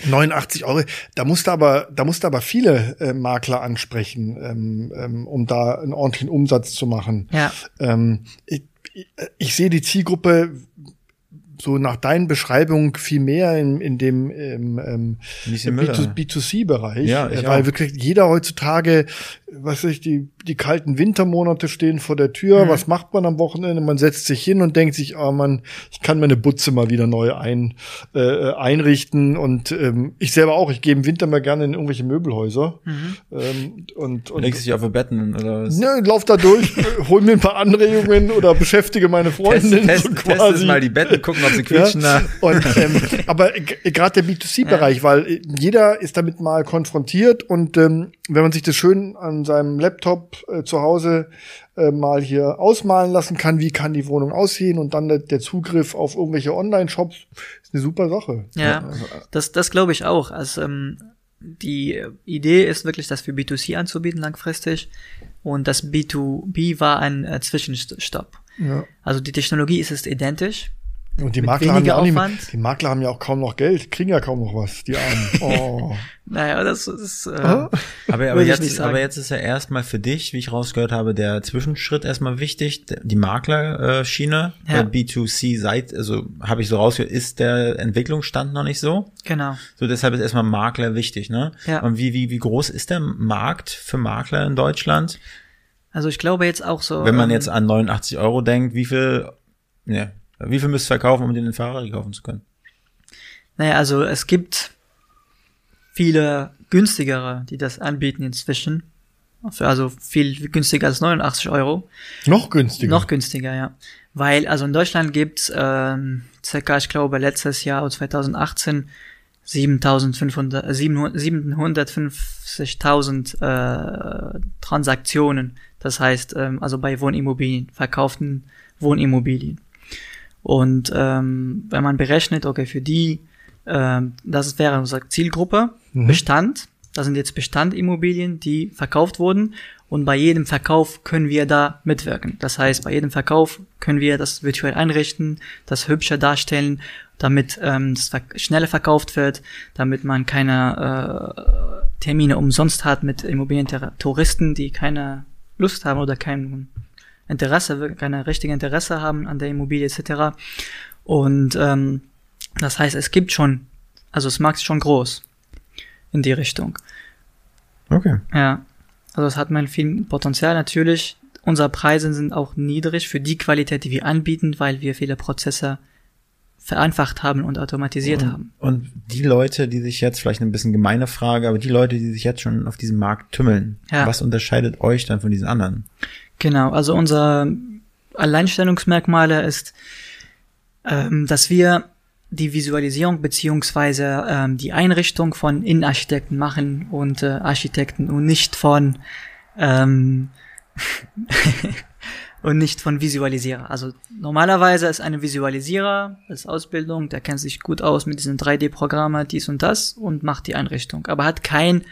89 Euro, da musste aber, da musste aber viele äh, Makler ansprechen, ähm, ähm, um da einen ordentlichen Umsatz zu machen. Ja. Ähm, ich, ich, ich sehe die Zielgruppe so nach deinen Beschreibungen viel mehr in, in dem ähm, ähm, Lieschen Müller. B2C-Bereich, Ja, äh, weil auch. wirklich jeder heutzutage, was ich, die, die kalten Wintermonate stehen vor der Tür. Mhm. Was macht man am Wochenende? Man setzt sich hin und denkt sich, ah man, ich kann meine Butze mal wieder neu ein, äh, einrichten. Und ähm, ich selber auch, ich gehe im Winter mal gerne in irgendwelche Möbelhäuser. Mhm. Ähm, und, und Legst dich auf die Betten oder was? Ne, lauf da durch, hol mir ein paar Anregungen oder beschäftige meine Test, Freundin test, so test quasi. es mal die Betten, gucken, ob sie quietschen. Ja, Ja. und, ähm, aber gerade der B2C-Bereich, weil äh, jeder ist damit mal konfrontiert und ähm, wenn man sich das schön an seinem Laptop äh, zu Hause äh, mal hier ausmalen lassen kann, wie kann die Wohnung aussehen und dann der, der Zugriff auf irgendwelche Online-Shops, ist eine super Sache. Ja, das, das glaube ich auch. Also ähm, die Idee ist wirklich, das für B2C anzubieten langfristig. Und das B2B war ein äh, Zwischenstopp. Ja. Also die Technologie ist es identisch. Und die Makler, haben ja auch nicht, mehr- Aufwand. die Makler haben ja auch kaum noch Geld, kriegen ja kaum noch was, die Armen. Oh. Naja, das ist äh, Aha. Aber, aber, jetzt, nicht aber jetzt ist ja erstmal für dich, wie ich rausgehört habe, der Zwischenschritt erstmal wichtig. Die Maklerschiene, Ja. der B2C-Seite, also habe ich so rausgehört, ist der Entwicklungsstand noch nicht so. genau. So, deshalb ist erstmal Makler wichtig, ne? Ja. Und wie, wie, wie groß ist der Markt für Makler in Deutschland? Also ich glaube jetzt auch so. Wenn man ähm, jetzt an 89 Euro denkt, wie viel, ne, wie viel müsst ihr verkaufen, um den in Ferrari kaufen zu können? Naja, also es gibt viele günstigere, die das anbieten inzwischen. Für- Also viel günstiger als 89 Euro. Noch günstiger. Noch günstiger, ja. Weil, also in Deutschland gibt's ähm, circa, ich glaube, letztes Jahr, 2018, 7500, äh, 700 750.000 äh, Transaktionen. Das heißt, ähm, also bei Wohnimmobilien, verkauften Wohnimmobilien. Und ähm, wenn man berechnet, okay, für die, ähm, das wäre unsere Zielgruppe, Mhm. Bestand, das sind jetzt Bestandimmobilien, die verkauft wurden und bei jedem Verkauf können wir da mitwirken. Das heißt, bei jedem Verkauf können wir das virtuell einrichten, das hübscher darstellen, damit ähm, das ver schneller verkauft wird, damit man keine äh, Termine umsonst hat mit Immobilientouristen, die keine Lust haben oder kein Interesse, keine richtige Interesse haben an der Immobilie etc. Und ähm, das heißt, es gibt schon, also es Markt ist schon groß in die Richtung. Okay. Ja, also es hat man viel Potenzial natürlich. Unsere Preise sind auch niedrig für die Qualität, die wir anbieten, weil wir viele Prozesse vereinfacht haben und automatisiert haben. Und die Leute, die sich jetzt, vielleicht eine bisschen gemeine Frage, aber die Leute, die sich jetzt schon auf diesem Markt tümmeln, Ja. was unterscheidet euch dann von diesen anderen? Genau, also unser Alleinstellungsmerkmale ist, ähm, dass wir die Visualisierung beziehungsweise ähm, die Einrichtung von Innenarchitekten machen und äh, Architekten und nicht von ähm, und nicht von Visualisierer. Also normalerweise ist eine Visualisierer als Ausbildung, der kennt sich gut aus mit diesen 3D-Programmen, dies und das und macht die Einrichtung, aber hat kein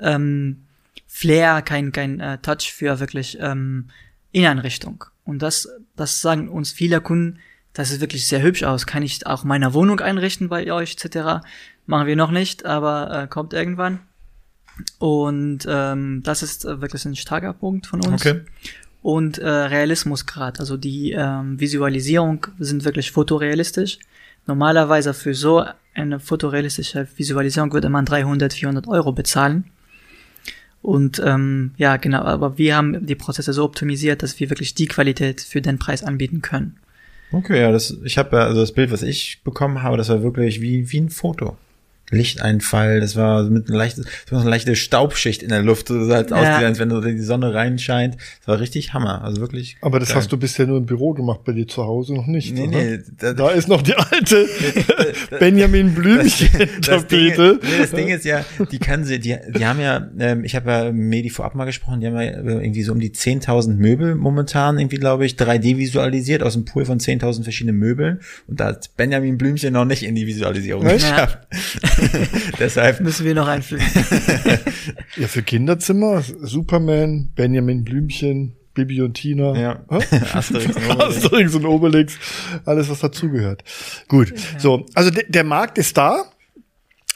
ähm, Flair, kein kein äh, Touch für wirklich ähm, Inneneinrichtung. Und das das sagen uns viele Kunden, das sieht wirklich sehr hübsch aus. Kann ich auch meine Wohnung einrichten bei euch etc. Machen wir noch nicht, aber äh, kommt irgendwann. Und ähm, das ist äh, wirklich ein starker Punkt von uns. Und äh, Realismusgrad, also die ähm, Visualisierung sind wirklich fotorealistisch. Normalerweise für so eine fotorealistische Visualisierung würde man 300, 400 Euro bezahlen. Und ähm, ja, genau, aber wir haben die Prozesse so optimisiert, dass wir wirklich die Qualität für den Preis anbieten können. Okay, ja, das, ich habe ja, also das Bild, was ich bekommen habe, das war wirklich wie, wie ein Foto. Lichteinfall, das war mit ein leichtes, das war so eine leichte Staubschicht in der Luft, so sah halt Ja. ausgesehen, als wenn die Sonne reinscheint. Das war richtig Hammer, also wirklich. Aber das geil. hast du bisher nur im Büro gemacht, bei dir zu Hause noch nicht. Nee, oder? nee, da, Da ist noch die alte Benjamin Blümchen das das Ding ist ja, die kann sie, die, die haben ja, ähm, ich habe ja Medi vorab mal gesprochen, die haben ja äh, irgendwie so um die 10.000 Möbel momentan irgendwie, glaube ich, 3D visualisiert aus einem Pool von 10.000 verschiedenen Möbeln und da hat Benjamin Blümchen noch nicht in die Visualisierung geschafft. Deshalb, Müssen wir noch einfügen. Ja, für Kinderzimmer, Superman, Benjamin Blümchen, Bibi und Tina. ja? Asterix und Obelix. Asterix und Obelix, alles was dazugehört. Gut, so, also de der Markt ist da,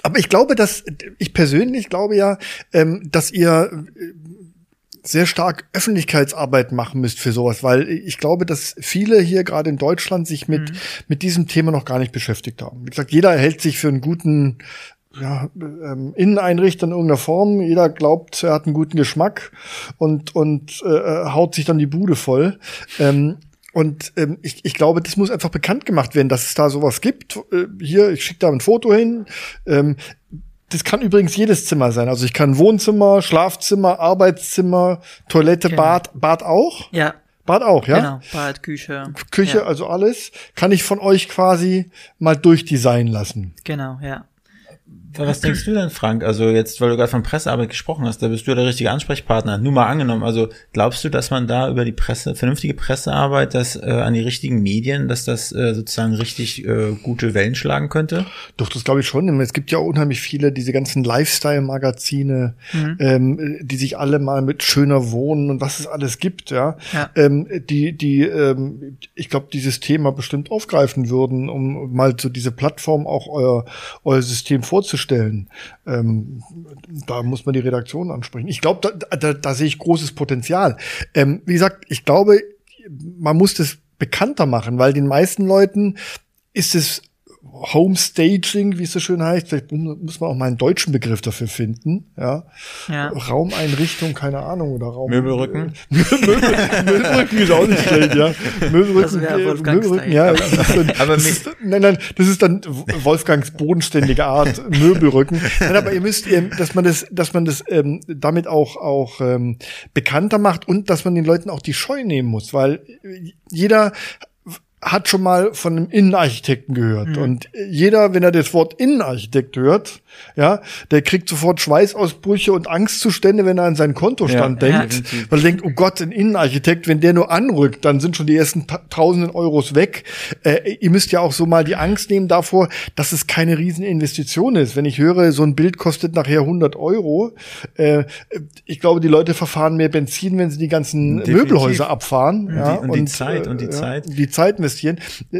aber ich glaube, dass ich persönlich glaube ja, ähm, dass ihr äh, sehr stark Öffentlichkeitsarbeit machen müsst für sowas, weil ich glaube, dass viele hier gerade in Deutschland sich mit mit diesem Thema noch gar nicht beschäftigt haben. Wie gesagt, jeder hält sich für einen guten ja, ähm, Inneneinrichter in irgendeiner Form. Jeder glaubt, er hat einen guten Geschmack und, und äh, äh, haut sich dann die Bude voll. Ähm, und ähm, ich, ich glaube, das muss einfach bekannt gemacht werden, dass es da sowas gibt. Äh, hier, ich schicke da ein Foto hin. Ähm, das kann übrigens jedes Zimmer sein. Also ich kann Wohnzimmer, Schlafzimmer, Arbeitszimmer, Toilette, Genau. Bad, Bad auch. Ja, Bad auch, ja. genau. Bad, Küche. Küche, Ja, also alles, kann ich von euch quasi mal durchdesignen lassen. genau, ja. Was denkst du denn, Frank? Also jetzt, weil du gerade von Pressearbeit gesprochen hast, da bist du ja der richtige Ansprechpartner. Nur mal angenommen, also glaubst du, dass man da über die Presse, vernünftige Pressearbeit, das äh, an die richtigen Medien, dass das äh, sozusagen richtig äh, gute Wellen schlagen könnte? Doch, das glaube ich schon. Es gibt ja unheimlich viele, diese ganzen Lifestyle-Magazine, ähm, die sich alle mal mit schöner Wohnen und was es alles gibt, ja. Ja. Ähm, die, die, ähm, ich glaube, dieses Thema bestimmt aufgreifen würden, um mal so diese Plattform auch euer, euer System vorzustellen. Ähm, da muss man die Redaktion ansprechen. Ich glaube, da, da, da sehe ich großes Potenzial. Ähm, wie gesagt, ich glaube, man muss das bekannter machen, weil den meisten Leuten ist es Homestaging, wie es so schön heißt. Vielleicht mu- muss man auch mal einen deutschen Begriff dafür finden. Ja, Ja. Raumeinrichtung, keine Ahnung oder Raum. Möbelrücken? Möbel, Möbelrücken ist auch nicht schlecht, ja. Möbelrücken, äh, Wolfgangs Möbelrücken, ja. Das ist dann, Aber ist, nein, nein, das ist dann Wolfgangs bodenständige Art Möbelrücken. Nein, aber ihr müsst, dass man das, dass man das ähm, damit auch auch ähm, bekannter macht und dass man den Leuten auch die Scheu nehmen muss, weil äh, jeder hat schon mal von einem Innenarchitekten gehört. Und jeder, wenn er das Wort Innenarchitekt hört, ja, der kriegt sofort Schweißausbrüche und Angstzustände, wenn er an seinen Kontostand Ja, denkt. definitiv. Weil er denkt, oh Gott, ein Innenarchitekt, wenn der nur anrückt, dann sind schon die ersten ta- tausenden Euros weg. Äh, ihr müsst ja auch so mal die Angst nehmen davor, dass es keine Rieseninvestition ist. Wenn ich höre, so ein Bild kostet nachher 100 Euro, äh, ich glaube, die Leute verfahren mehr Benzin, wenn sie die ganzen Definitiv. Möbelhäuser abfahren. ja, und die Zeit, und die Zeit. Die Zeit investieren.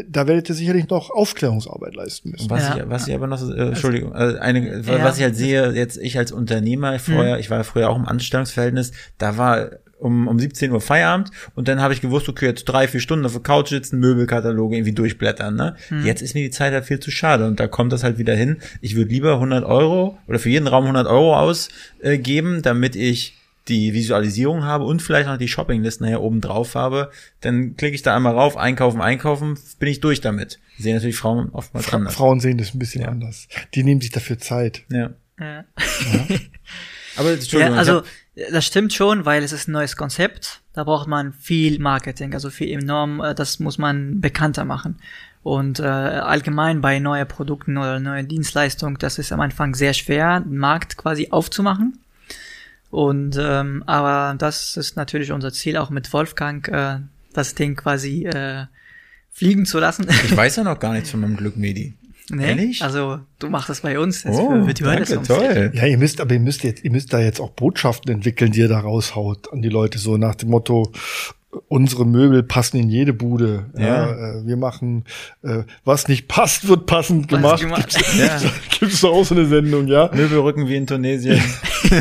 Da werdet ihr sicherlich noch Aufklärungsarbeit leisten müssen. Was, Ja. ich, was ich aber noch, so- äh, Entschuldigung, äh, eine, Ja. was ich halt sehe, jetzt ich als Unternehmer vorher, ich war früher auch im Anstellungsverhältnis, da war um, um 17 Uhr Feierabend und dann habe ich gewusst, okay, jetzt drei, vier Stunden auf der Couch sitzen, Möbelkataloge irgendwie durchblättern, ne? Jetzt ist mir die Zeit halt viel zu schade und da kommt das halt wieder hin. Ich würde lieber 100 Euro oder für jeden Raum 100 Euro ausgeben, damit ich die Visualisierung habe und vielleicht noch die Shoppinglisten nachher oben drauf habe, dann klicke ich da einmal rauf, einkaufen, einkaufen, bin ich durch damit. Sehen natürlich Frauen oftmals Fra anders. Frauen sehen das ein bisschen anders. Die nehmen sich dafür Zeit. Ja. Ja. Aber Entschuldigung, Ja, also das stimmt schon, weil es ist ein neues Konzept. Da braucht man viel Marketing, also viel enorm. äh, Das muss man bekannter machen. Und äh, allgemein bei neuen Produkten oder neuen Dienstleistungen, das ist am Anfang sehr schwer, den Markt quasi aufzumachen. Und ähm, aber das ist natürlich unser Ziel, auch mit Wolfgang äh, das Ding quasi äh, fliegen zu lassen. ich weiß ja noch gar nichts von meinem Glück, Medi. nee? Ehrlich? Also du machst das bei uns. Jetzt Oh, wird danke, sonst. toll. Ja, ihr müsst, aber ihr müsst jetzt, ihr müsst da jetzt auch Botschaften entwickeln, die ihr da raushaut an die Leute, so nach dem Motto, unsere Möbel passen in jede Bude. Ja. Ja. äh, wir machen, äh, was nicht passt, wird passend Was gemacht. gemacht. Gibt's, Ja. gibt's auch so eine Sendung, ja? Möbelrücken wie in Tunesien.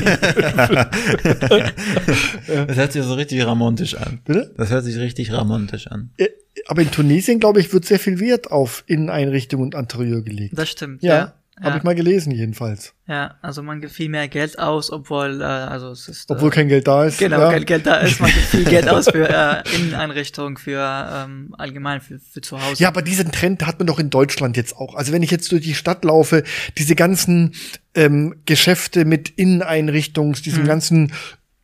das hört sich so richtig ramontisch an. Bitte? Das hört sich richtig ramontisch an. Äh, Aber in Tunesien, glaube ich, wird sehr viel Wert auf Inneneinrichtung und Interieur gelegt. Das stimmt. Ja. Ja. Habe Ja. ich mal gelesen, jedenfalls. Ja, also man gibt viel mehr Geld aus, obwohl, äh, also es ist. Obwohl äh, kein Geld da ist. Genau, ja. kein Geld da ist, man gibt viel Geld aus für äh, Inneneinrichtungen, für ähm, allgemein für, für zu Hause. Ja, aber diesen Trend hat man doch in Deutschland jetzt auch. Also wenn ich jetzt durch die Stadt laufe, diese ganzen ähm, Geschäfte mit Inneneinrichtungs, diesem Mhm. ganzen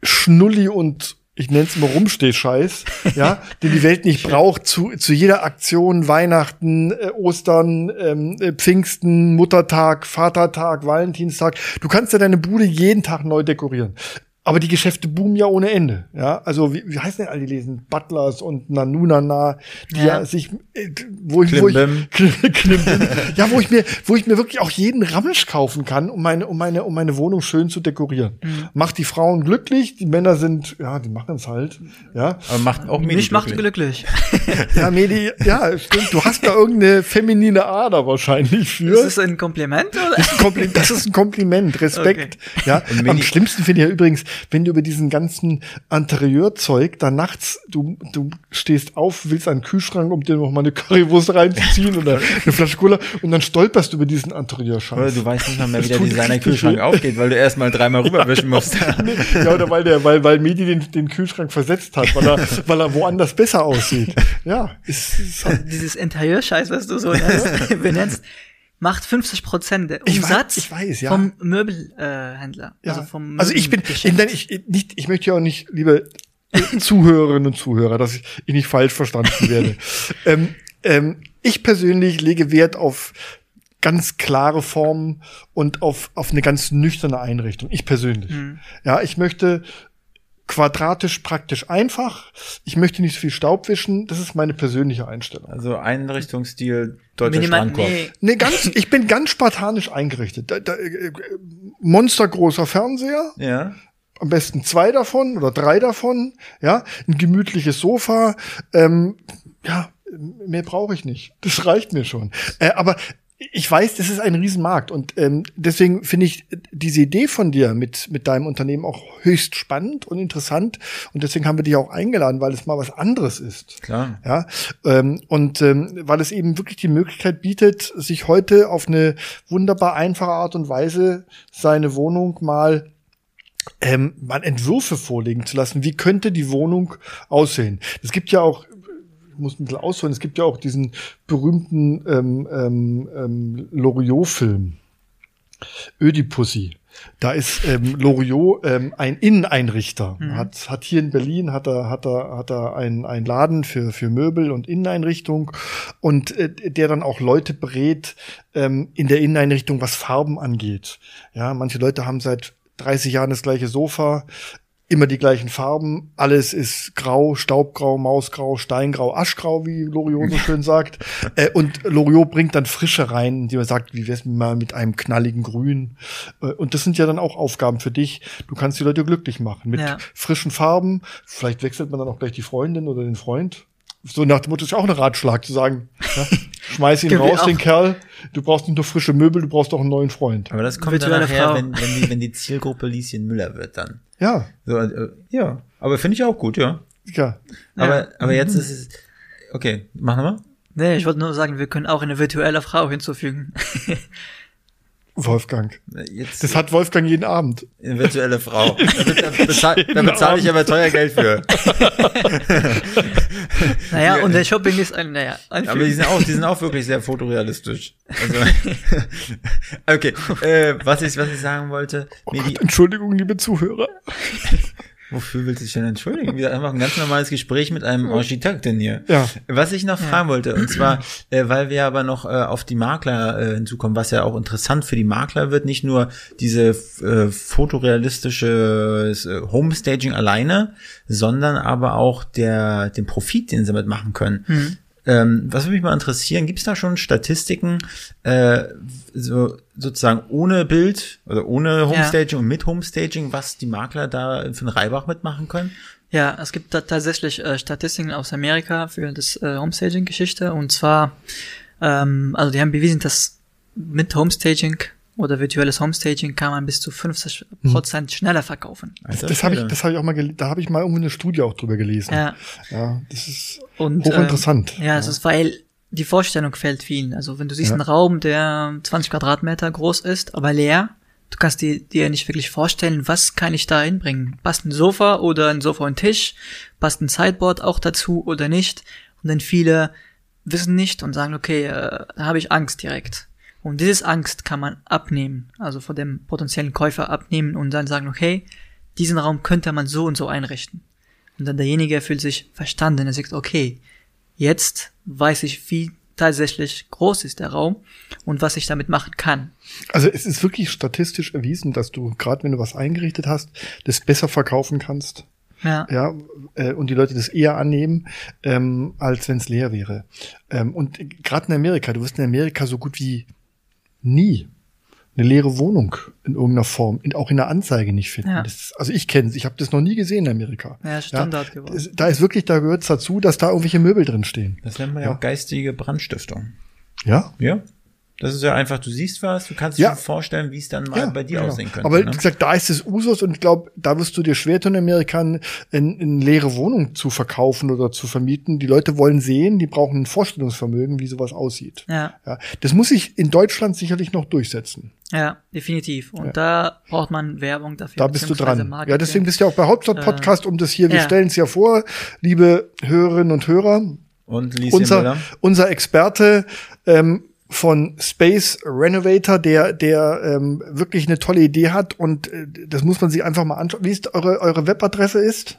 Schnulli und ich nenne es mal Rumstehscheiß, ja, den die Welt nicht braucht, zu, zu jeder Aktion, Weihnachten, äh, Ostern, ähm, äh, Pfingsten, Muttertag, Vatertag, Valentinstag. Du kannst ja deine Bude jeden Tag neu dekorieren. Aber die Geschäfte boomen ja ohne Ende. Ja, also wie, wie heißen denn all die Lesen? Butlers und Nanunana, die ja, Ja. sich, äh, wo ich, wo ich ja, wo ich mir, wo ich mir wirklich auch jeden Ramsch kaufen kann, um meine, um meine, um meine Wohnung schön zu dekorieren. Mhm. Macht die Frauen glücklich, die Männer sind, ja, die machen es halt. Ja, Aber macht auch Medi Mich macht glücklich. glücklich. ja, Medi, ja, stimmt. Du hast da irgendeine feminine Ader wahrscheinlich für. Ist das ein Kompliment oder? Das ist ein Kompliment, das ist ein Kompliment, Respekt. Ja, Und am schlimmsten finde ich ja übrigens, wenn du über diesen ganzen Interieurzeug da nachts, du, du stehst auf, willst einen Kühlschrank, um dir noch mal eine Currywurst reinzuziehen oder eine Flasche Cola und dann stolperst du über diesen Oder Interieurscheiß. du weißt nicht mal mehr, wie der Designer-Kühlschrank aufgeht, weil du erst mal dreimal rüberwischen musst. Ja, oder weil der, weil, weil Medi den, den Kühlschrank versetzt hat, weil er, weil er woanders besser aussieht. Ja, ist, ist halt, Dieses Interieurscheiß, was du so nennst, benennst, macht 50 Prozent der Ich weiß- Umsatz ich weiß, ja. vom Möbelhändler. Äh, ja. Also, vom also ich bin, ich, Möbelgeschäft. nein, ich, nicht, ich möchte ja auch nicht, liebe äh, Zuhörerinnen und Zuhörer, dass ich, ich nicht falsch verstanden werde. ähm, ähm, ich persönlich lege Wert auf ganz klare Formen und auf, auf eine ganz nüchterne Einrichtung. Ich persönlich. Hm. Ja, ich möchte quadratisch praktisch einfach. Ich möchte nicht so viel Staub wischen. Das ist meine persönliche Einstellung. Also Einrichtungsstil deutscher Minimal, Strandkorb. nee, Nee, ganz, ich bin ganz spartanisch eingerichtet. Da, da, äh, monstergroßer Fernseher, Ja. am besten zwei davon oder drei davon, ja, ein gemütliches Sofa, ähm, ja, mehr brauche ich nicht. Das reicht mir schon. Äh, aber ich weiß, das ist ein Riesenmarkt und ähm, deswegen finde ich diese Idee von dir mit mit deinem Unternehmen auch höchst spannend und interessant und deswegen haben wir dich auch eingeladen, weil es mal was anderes ist. Klar. Ja, ähm, und ähm, weil es eben wirklich die Möglichkeit bietet, sich heute auf eine wunderbar einfache Art und Weise seine Wohnung mal ähm, mal Entwürfe vorlegen zu lassen. Wie könnte die Wohnung aussehen? Es gibt ja auch, muss ein bisschen ausholen, es gibt ja auch diesen berühmten ähm, ähm, ähm, Loriot-Film, Ödipussy. Da ist ähm, Loriot ähm, ein Inneneinrichter. Hat, hat hier in Berlin hat er, hat er, hat er einen, einen Laden für, für Möbel und Inneneinrichtung und äh, der dann auch Leute berät ähm, in der Inneneinrichtung, was Farben angeht. Ja, manche Leute haben seit 30 Jahren das gleiche Sofa, immer die gleichen Farben, alles ist grau, Staubgrau, Mausgrau, Steingrau, Aschgrau, wie Loriot so schön sagt. Äh, und Loriot bringt dann Frische rein, die man sagt, wie wär's mal mit einem knalligen Grün. Äh, und das sind ja dann auch Aufgaben für dich. Du kannst die Leute glücklich machen mit Ja. frischen Farben. Vielleicht wechselt man dann auch gleich die Freundin oder den Freund. So nach dem Motto ist ja auch ein Ratschlag zu sagen, ja, schmeiß ihn wir raus, den Kerl. Du brauchst nicht nur frische Möbel, du brauchst auch einen neuen Freund. Aber das kommt dann Virtuelle nachher, Frau. wenn, wenn, die, wenn die Zielgruppe Lieschen Müller wird dann. Ja, So, äh, ja. Aber finde ich auch gut, ja. ja. Aber, aber jetzt ist es. Okay, mach nochmal. nee, ich wollte nur sagen, wir können auch eine virtuelle Frau hinzufügen. Wolfgang. Jetzt Das hat Wolfgang jeden Abend. eine virtuelle Frau. Da, be- da, bezahl, da bezahle ich aber teuer Geld für. naja, und der Shopping ist ein, naja, ein Aber die sind auch, die sind auch wirklich sehr fotorealistisch. Also, okay, äh, was ich, was ich sagen wollte, Oh Gott, Entschuldigung, liebe Zuhörer. Wofür willst du dich denn entschuldigen? Wir haben einfach ein ganz normales Gespräch mit einem Architekten hier. Ja. Was ich noch fragen wollte, und zwar, äh, weil wir aber noch äh, auf die Makler äh, hinzukommen, was ja auch interessant für die Makler wird, nicht nur diese äh, fotorealistische äh, Homestaging alleine, sondern aber auch der den Profit, den sie damit machen können. Ähm, was würde mich mal interessieren, gibt es da schon Statistiken, äh, so, sozusagen ohne Bild oder ohne Homestaging und mit Homestaging, was die Makler da für einen Reibach mitmachen können? Ja, es gibt da tatsächlich äh, Statistiken aus Amerika für das äh, Homestaging-Geschichte und zwar, ähm, also die haben bewiesen, dass mit Homestaging oder virtuelles Homestaging kann man bis zu 50 Prozent schneller verkaufen. Alter Das habe ich, das habe ich auch mal, gele- da habe ich mal irgendwo eine Studie auch drüber gelesen. Ja, Ja, das ist und hochinteressant. Ähm, ja, es ist weil die Vorstellung fällt vielen. Also wenn du siehst Ja. einen Raum, der 20 Quadratmeter groß ist, aber leer, du kannst dir, dir nicht wirklich vorstellen, was kann ich da hinbringen? Passt ein Sofa oder ein Sofa und Tisch? Passt ein Sideboard auch dazu oder nicht? Und dann viele wissen nicht und sagen, okay, äh, da habe ich Angst direkt. Und dieses Angst kann man abnehmen, also von dem potenziellen Käufer abnehmen und dann sagen, okay, diesen Raum könnte man so und so einrichten. Und dann derjenige fühlt sich verstanden. Er sagt, okay, jetzt weiß ich, wie tatsächlich groß ist der Raum und was ich damit machen kann. Also es ist wirklich statistisch erwiesen, dass du, gerade wenn du was eingerichtet hast, das besser verkaufen kannst. Ja, Ja, äh, und die Leute das eher annehmen, ähm, als wenn es leer wäre. Ähm, und gerade in Amerika, du wirst in Amerika so gut wie nie eine leere Wohnung in irgendeiner Form, in, auch in der Anzeige nicht finden. Ja. Das ist, also ich kenne es, ich habe das noch nie gesehen in Amerika. ja Standard geworden. Es- Da ist wirklich, da gehört es dazu, dass da irgendwelche Möbel drin stehen. Das nennt man ja, Ja. auch geistige Brandstiftung. Ja? Ja. Das ist ja einfach, du siehst was, du kannst Ja. dir vorstellen, wie es dann mal bei dir genau. aussehen könnte. Aber wie ne? gesagt, da ist es Usus und ich glaube, da wirst du dir schwer tun, in Amerika eine in leere Wohnung zu verkaufen oder zu vermieten. Die Leute wollen sehen, die brauchen ein Vorstellungsvermögen, wie sowas aussieht. Ja, Ja, das muss sich in Deutschland sicherlich noch durchsetzen. ja, definitiv. Und Ja. da braucht man Werbung dafür. Da bist du dran. Marketing. Ja, deswegen bist du ja auch bei Hauptstadt Podcast, um das hier, wir ja. stellen es ja vor, liebe Hörerinnen und Hörer, Und Lieschen unser, Müller? unser Experte ähm, von Space Renovator, der, der ähm, wirklich eine tolle Idee hat und äh, das muss man sich einfach mal anschauen. Wie ist eure, eure Webadresse ist?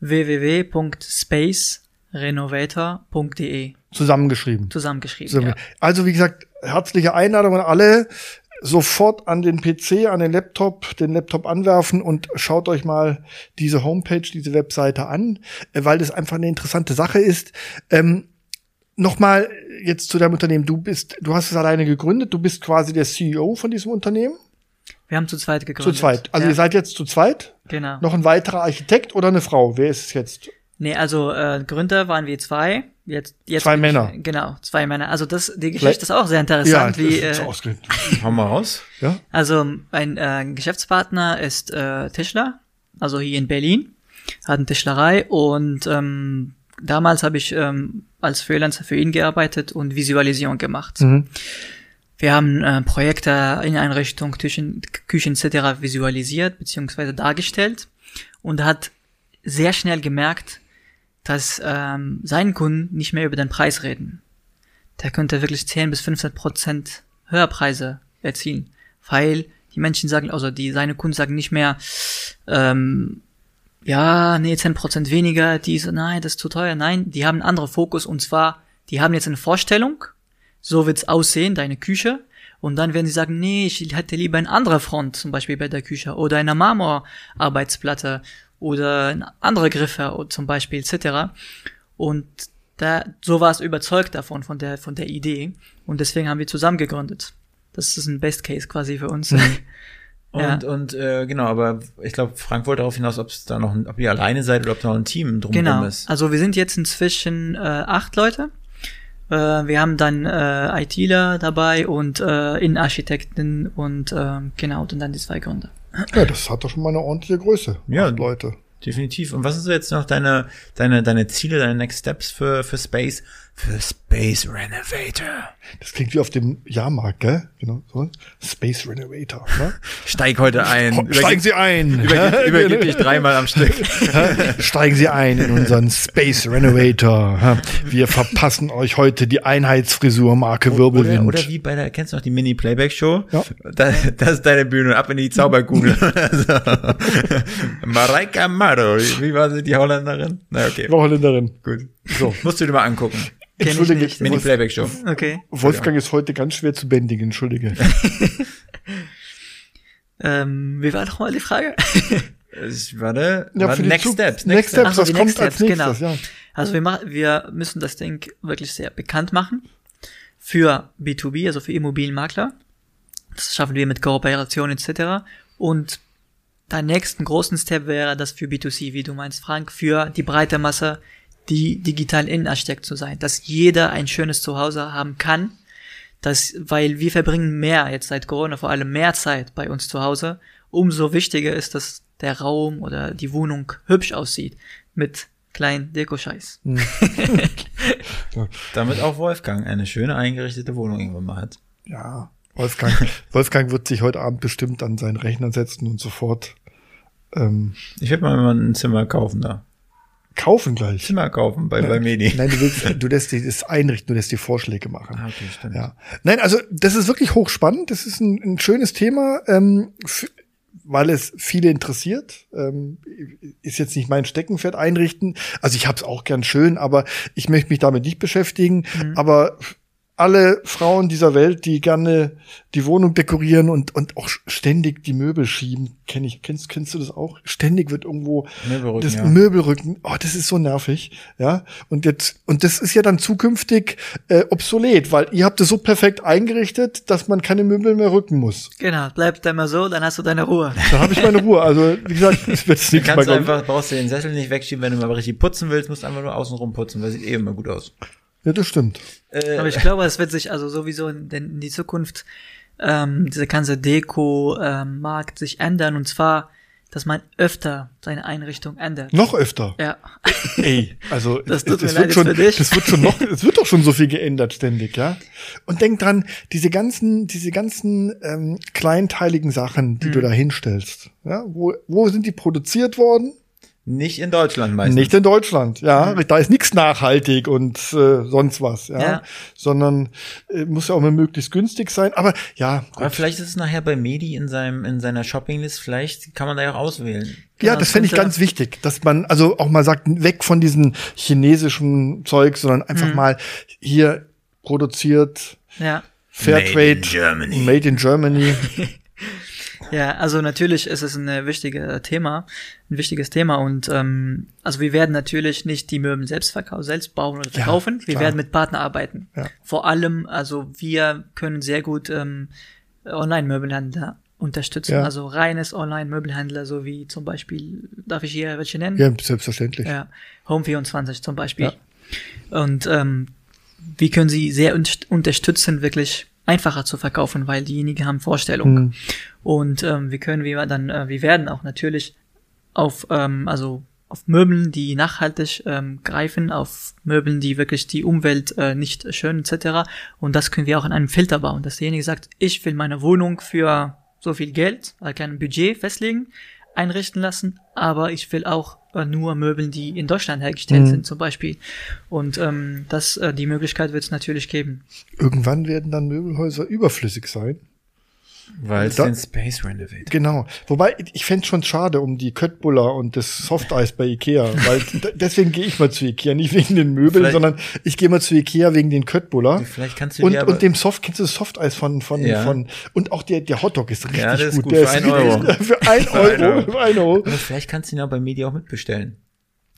www.spacerenovator.de Zusammengeschrieben. zusammengeschrieben. So, Ja. Also wie gesagt, herzliche Einladung an alle. Sofort an den PC, an den Laptop, den Laptop anwerfen und schaut euch mal diese Homepage, diese Webseite an, äh, weil das einfach eine interessante Sache ist. Ähm, Nochmal jetzt zu deinem Unternehmen. Du bist, du hast es alleine gegründet. Du bist quasi der CEO von diesem Unternehmen. Wir haben zu zweit Zu gegründet. zweit. Also ja, ihr seid jetzt zu zweit. genau. Noch ein weiterer Architekt oder eine Frau? Wer ist es jetzt? Nee, also äh, Gründer waren wir zwei. Jetzt, jetzt Zwei bin ich- Männer. Genau, zwei Männer. Also das, die Vielleicht- Geschichte ist auch sehr interessant. wie, das ist äh. Hau mal raus. ja. also ein äh, Geschäftspartner ist äh, Tischler, also hier in Berlin, hat eine Tischlerei und ähm, damals habe ich ähm, als Freelancer für ihn gearbeitet und Visualisierung gemacht. Mhm. Wir haben äh, Projekte in Einrichtung, Küchen, Küchen etc. visualisiert bzw. dargestellt und hat sehr schnell gemerkt, dass ähm, seinen Kunden nicht mehr über den Preis reden. Der könnte wirklich 10 bis 15 Prozent Höherpreise erzielen, weil die Menschen sagen, also die seine Kunden sagen nicht mehr, ähm, ja, nee, 10 Prozent weniger, die so, nein, das ist zu teuer. Nein, die haben einen anderen Fokus und zwar, die haben jetzt eine Vorstellung, so wird's aussehen, deine Küche. Und dann werden sie sagen, nee, ich hätte lieber eine andere Front, zum Beispiel bei der Küche, oder eine Marmorarbeitsplatte, oder andere Griffe, oder zum Beispiel, etc. Und da, so war es überzeugt davon, von der, von der Idee. Und deswegen haben wir zusammen gegründet. Das ist ein Best Case quasi für uns. Und, und äh, genau, aber ich glaube, Frank wollte darauf hinaus, ob es da noch, ein, ob ihr alleine seid oder ob da noch ein Team drumherum Genau. ist. Also wir sind jetzt inzwischen äh, acht Leute. Äh, wir haben dann äh, ITler dabei und äh, Innenarchitekten und äh, genau, und dann die zwei Gründer. ja, das hat doch schon mal eine ordentliche Größe. Ja. Acht Leute. Definitiv. Und was sind so jetzt noch deine, deine, deine Ziele, deine Next Steps für, für Space? Für Space Renovator. Das klingt wie auf dem Jahrmarkt, gell? Genau, so. Space Renovator. Ne? Steig heute ein. Steigen Sie ein. Übergib, übergib dich dreimal am Stück. Steigen Sie ein in unseren Space Renovator. Wir verpassen euch heute die Einheitsfrisur Marke Oder, Wirbelwind. oder wie bei der, kennst du noch die Mini-Playback-Show? Ja. Da, das ist deine Bühne, ab in die Zauberkugel. also, Mareike Amado, wie war sie, die Holländerin? Na, okay, Frau Holländerin. gut. So, musst du dir mal angucken. Entschuldige, Mini-Playback-Show. Okay. Wolfgang ist heute ganz schwer zu bändigen, entschuldige. Ähm, wie war noch mal die Frage? Ich, warte, Ja, warte Next Zug- Steps. Next Steps, Ach so, was die kommt Next als Steps, nächstes, genau. ja. Also wir, machen, wir müssen das Ding wirklich sehr bekannt machen für B2B, also für Immobilienmakler. Das schaffen wir mit Kooperation etc. Und der nächsten großen Step wäre das für B2C, wie du meinst, Frank, für die breite Masse, die digital Innenarchitekt zu sein, dass jeder ein schönes Zuhause haben kann, dass, weil wir verbringen mehr, jetzt seit Corona vor allem mehr Zeit bei uns zu Hause, umso wichtiger ist, dass der Raum oder die Wohnung hübsch aussieht, mit kleinen Dekoscheiß. Damit auch Wolfgang eine schöne eingerichtete Wohnung irgendwann mal hat. Ja, Wolfgang, Wolfgang wird sich heute Abend bestimmt an seinen Rechner setzen und sofort ähm, Ich werde mal ein Zimmer kaufen da. Kaufen gleich. Zimmer kaufen bei, bei Medi. Nein, du willst, du lässt dich das einrichten, du lässt die Vorschläge machen. Ah, okay, stimmt. Ja. Nein, also das ist wirklich hochspannend. Das ist ein, ein schönes Thema, ähm, weil es viele interessiert. Ähm, ist jetzt nicht mein Steckenpferd einrichten. Also ich habe es auch gern schön, aber ich möchte mich damit nicht beschäftigen. Aber alle Frauen dieser Welt, die gerne die Wohnung dekorieren und, und auch ständig die Möbel schieben, kenne ich, kennst, kennst du das auch? Ständig wird irgendwo Möbelrücken, das ja. Möbelrücken, oh, das ist so nervig, ja. Und jetzt, und das ist ja dann zukünftig äh, obsolet, weil ihr habt es so perfekt eingerichtet, dass man keine Möbel mehr rücken muss. Genau, bleibt immer so, dann hast du deine Ruhe. Da habe ich meine Ruhe. Also, wie gesagt, es wird Du nichts mehr kannst einfach, brauchst du den Sessel nicht wegschieben, wenn du mal richtig putzen willst, musst du einfach nur außenrum putzen, weil sieht eh immer gut aus. Ja, das stimmt. Äh, Aber ich glaube, es wird sich also sowieso in, in die Zukunft ähm, diese ganze Deko-Markt sich ändern und zwar, dass man öfter seine Einrichtung ändert. Noch öfter. Ja, Ey, also Das es, tut es mir wird leid schon, jetzt für dich. das wird schon noch, es wird doch schon so viel geändert ständig, ja. Und denk dran, diese ganzen, diese ganzen ähm, kleinteiligen Sachen, die Hm. du da hinstellst, ja, wo, wo sind die produziert worden? Nicht in Deutschland meistens. Nicht in Deutschland, ja. Da ist nichts nachhaltig und äh, sonst was, ja. Ja. Sondern äh, muss ja auch mal möglichst günstig sein. Aber ja, Aber vielleicht ist es nachher bei Medi in seinem, in seiner Shoppinglist, vielleicht kann man da ja auch auswählen. ja, Genau, das fände ich ganz wichtig, dass man also auch mal sagt, weg von diesem chinesischen Zeug, sondern einfach Mhm. mal hier produziert, ja. Fairtrade, Made in Germany. Made in Germany. Ja, also natürlich ist es ein äh, wichtiges Thema, ein wichtiges Thema und ähm, also wir werden natürlich nicht die Möbel selbst verkaufen, selbst bauen oder Ja, verkaufen. wir klar. werden mit Partner arbeiten. Ja. Vor allem, also wir können sehr gut ähm, Online-Möbelhändler unterstützen, Ja. also reines Online-Möbelhändler, so wie zum Beispiel, darf ich hier welche nennen? ja, selbstverständlich. Ja, Home24 zum Beispiel. Und ähm, wir können sie sehr un unterstützen, wirklich einfacher zu verkaufen, weil diejenigen haben Vorstellungen. Hm. Und ähm, wir können wir dann, äh, wir werden auch natürlich auf, ähm, also auf Möbeln, die nachhaltig ähm, greifen, auf Möbeln, die wirklich die Umwelt äh, nicht schön etc. Und das können wir auch in einem Filter bauen, dass derjenige sagt, ich will meine Wohnung für so viel Geld, also kein Budget festlegen, einrichten lassen, aber ich will auch äh, nur Möbeln, die in Deutschland hergestellt Mhm. sind, zum Beispiel. Und ähm, das, äh, die Möglichkeit wird es natürlich geben. Irgendwann werden dann Möbelhäuser überflüssig sein. Weil es den Space renovate. Genau. Wobei, ich fänd's schon schade um die Köttbullar und das Softeis bei Ikea, weil deswegen gehe ich mal zu Ikea, nicht wegen den Möbeln, Vielleicht- sondern ich gehe mal zu Ikea wegen den Köttbullar. Vielleicht kannst du Und, aber, und dem Soft, kennst du das Softeis von, von, Ja. von, und auch der, der Hotdog ist richtig Ja, der ist gut. gut, Der für ein richtig- Euro. Für ein ein Euro, für ein Euro. aber vielleicht kannst du ihn auch bei Medi auch mitbestellen.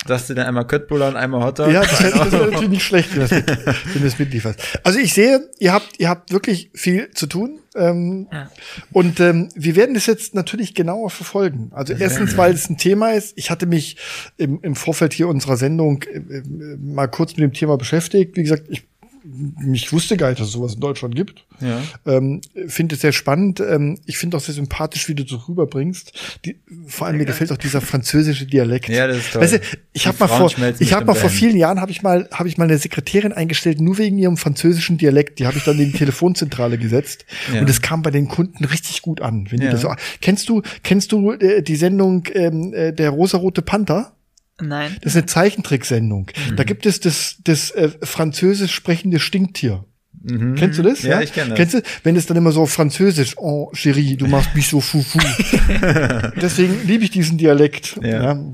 Sagst du dann einmal Köttbullar und einmal Hotdog? Ja, das das natürlich nicht schlecht, wenn du das, das mitlieferst. Also ich sehe, ihr habt, ihr habt wirklich viel zu tun. Ähm, Ja. Und ähm, wir werden das jetzt natürlich genauer verfolgen. Also erstens, weil es ein Thema ist. Ich hatte mich im, im Vorfeld hier unserer Sendung äh, äh, mal kurz mit dem Thema beschäftigt. Wie gesagt, ich mich wusste gar nicht, dass es sowas in Deutschland gibt. Ja. Ähm, finde es sehr spannend. Ähm, ich finde auch sehr sympathisch, wie du so rüberbringst. Die, vor allem mir gefällt auch dieser französische Dialekt. Ja, das ist toll. Weißt du, ich Die habe mal vor, ich habe mal vor vielen Jahren habe ich mal habe ich mal eine Sekretärin eingestellt, nur wegen ihrem französischen Dialekt. Die habe ich dann in die Telefonzentrale gesetzt Ja. und es kam bei den Kunden richtig gut an. Wenn die Ja. das so, kennst du kennst du äh, die Sendung ähm, äh, der rosarote Panther? Nein. Das ist eine Zeichentricksendung. Mhm. Da gibt es das, das äh, französisch sprechende Stinktier. Kennst du das? Mhm. Ja, ich kenn das. Kennst du, wenn es dann immer so französisch, oh, chérie, du machst mich so fufu. Deswegen liebe ich diesen Dialekt. Ja. Ja.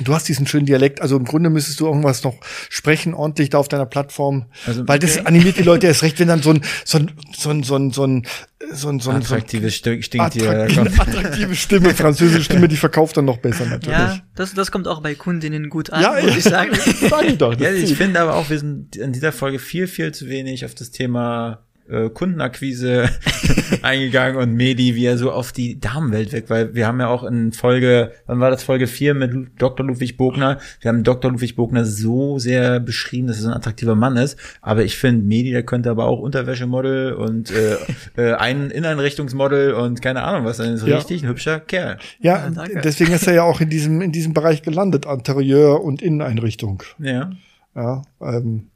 Du hast diesen schönen Dialekt, also im Grunde müsstest du irgendwas noch sprechen, ordentlich da auf deiner Plattform. Also, weil das okay. animiert die Leute erst recht, wenn dann so ein, so ein, so ein, so ein, so ein, so ein, so ein, so ein Attraktives Stinktier. attrakt- da kommt. attraktive Stimme, französische Stimme, die verkauft dann noch besser natürlich. Ja, das, das kommt auch bei Kundinnen gut an, Ja, muss ich sagen. Sag ich doch. das Ja, ich finde aber auch, wir sind in dieser Folge viel, viel zu wenig auf das Thema äh, Kundenakquise eingegangen und Medi, wie er so auf die Damenwelt wirkt, weil wir haben ja auch in Folge, wann war das, Folge 4 mit Dr. Ludwig Bogner, wir haben Dr. Ludwig Bogner so sehr beschrieben, dass er so ein attraktiver Mann ist, aber ich finde, Medi, der könnte aber auch Unterwäschemodel und äh, äh, ein Inneneinrichtungsmodel und keine Ahnung was, ein Ja. richtig ein hübscher Kerl. Ja, Ja, danke. deswegen ist er ja auch in diesem, in diesem Bereich gelandet, Interieur und Inneneinrichtung. Ja. Ja, ähm,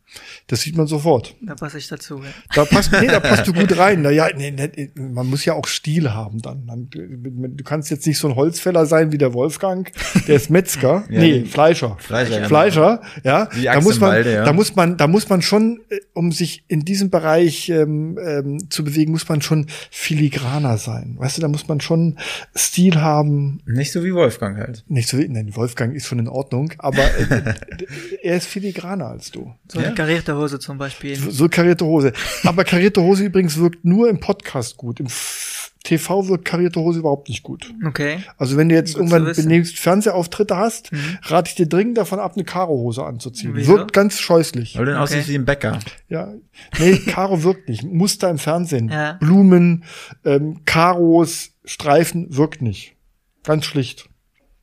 Das sieht man sofort. Da passe ich dazu. Ja. Da passt, nee, da passt du gut rein. Na ja, nee, nee, man muss ja auch Stil haben dann. Du kannst jetzt nicht so ein Holzfäller sein wie der Wolfgang, der ist Metzger. Ja, nee, Fleischer. Fleischer, genau. Fleischer, ja. Wie Da muss man, Malde, ja. da muss man, da muss man schon, äh, um sich in diesem Bereich ähm, ähm, zu bewegen, muss man schon filigraner sein. Weißt du, da muss man schon Stil haben. Nicht so wie Wolfgang halt. Nicht so, wie- nein, Wolfgang ist schon in Ordnung, aber äh, er ist filigraner als du. So Ja. Karierte Hose zum Beispiel. So karierte Hose. Aber karierte Hose übrigens wirkt nur im Podcast gut. Im TV wirkt karierte Hose überhaupt nicht gut. Okay. Also wenn du jetzt Gut irgendwann demnächst Fernsehauftritte hast, rate ich dir dringend davon ab, eine Karo-Hose anzuziehen. Wieso? Wirkt ganz scheußlich. Weil du dann Okay. aussiehst wie ein Bäcker. Ja. Nee, Karo wirkt nicht. Muster im Fernsehen. Ja. Blumen, ähm, Karos, Streifen wirkt nicht. Ganz schlicht.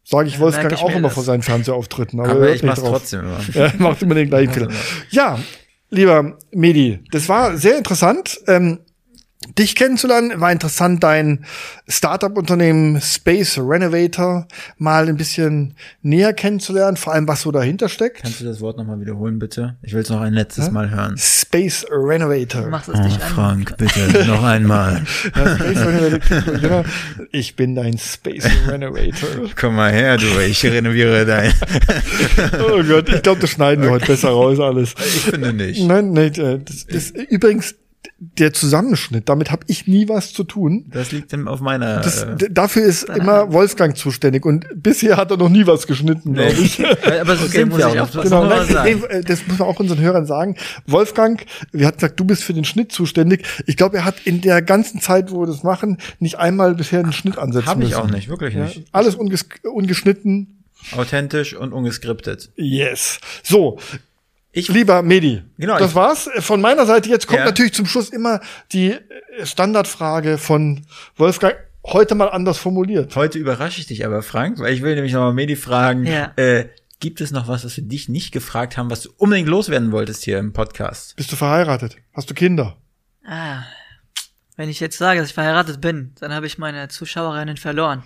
Sage ich Ja, Wolfgang merke ich auch immer das. vor seinen Fernsehauftritten. Aber, Aber er ich mach's drauf. trotzdem immer. Ja, macht immer den gleichen Fehler. Ja, lieber Medi, das war sehr interessant. Ähm, dich kennenzulernen war interessant, dein Startup-Unternehmen Space Renovator mal ein bisschen näher kennenzulernen, vor allem was so dahinter steckt. Kannst du das Wort nochmal wiederholen, bitte? Ich will es noch ein letztes Mal hören. Space Renovator. Du machst es Oh, dich an. Frank, bitte, noch einmal. Ja, Space Renovator. Ich bin dein Space Renovator. Komm mal her, du, ich renoviere dein. Oh Gott, ich glaube, das schneiden wir heute besser raus alles. Ich finde nicht. Nein, nein, das, das übrigens der Zusammenschnitt, damit habe ich nie was zu tun. Das liegt dann auf meiner. Das, äh, dafür ist immer Wolfgang zuständig und bisher hat er noch nie was geschnitten, glaube ich. aber so Okay, muss ich auch. Das Genau, muss man nein, sagen. nee, äh, das muss man auch unseren Hörern sagen. Wolfgang, wir hatten gesagt, du bist für den Schnitt zuständig. Ich glaube, er hat in der ganzen Zeit, wo wir das machen, nicht einmal bisher einen Schnitt ansetzen Hab ich müssen. auch nicht, wirklich Ja, nicht. alles unges ungeschnitten. Authentisch und ungeskriptet. Yes. So, Ich, lieber Medi, Genau, das ich- war's. Von meiner Seite jetzt kommt Ja. natürlich zum Schluss immer die äh, Standardfrage von Wolfgang, heute mal anders formuliert. heute überrasche ich dich aber, Frank, weil ich will nämlich nochmal Medi fragen, Ja. äh, gibt es noch was, was wir dich nicht gefragt haben, was du unbedingt loswerden wolltest hier im Podcast? Bist du verheiratet? Hast du Kinder? Ah. Wenn ich jetzt sage, dass ich verheiratet bin, dann habe ich meine Zuschauerinnen verloren.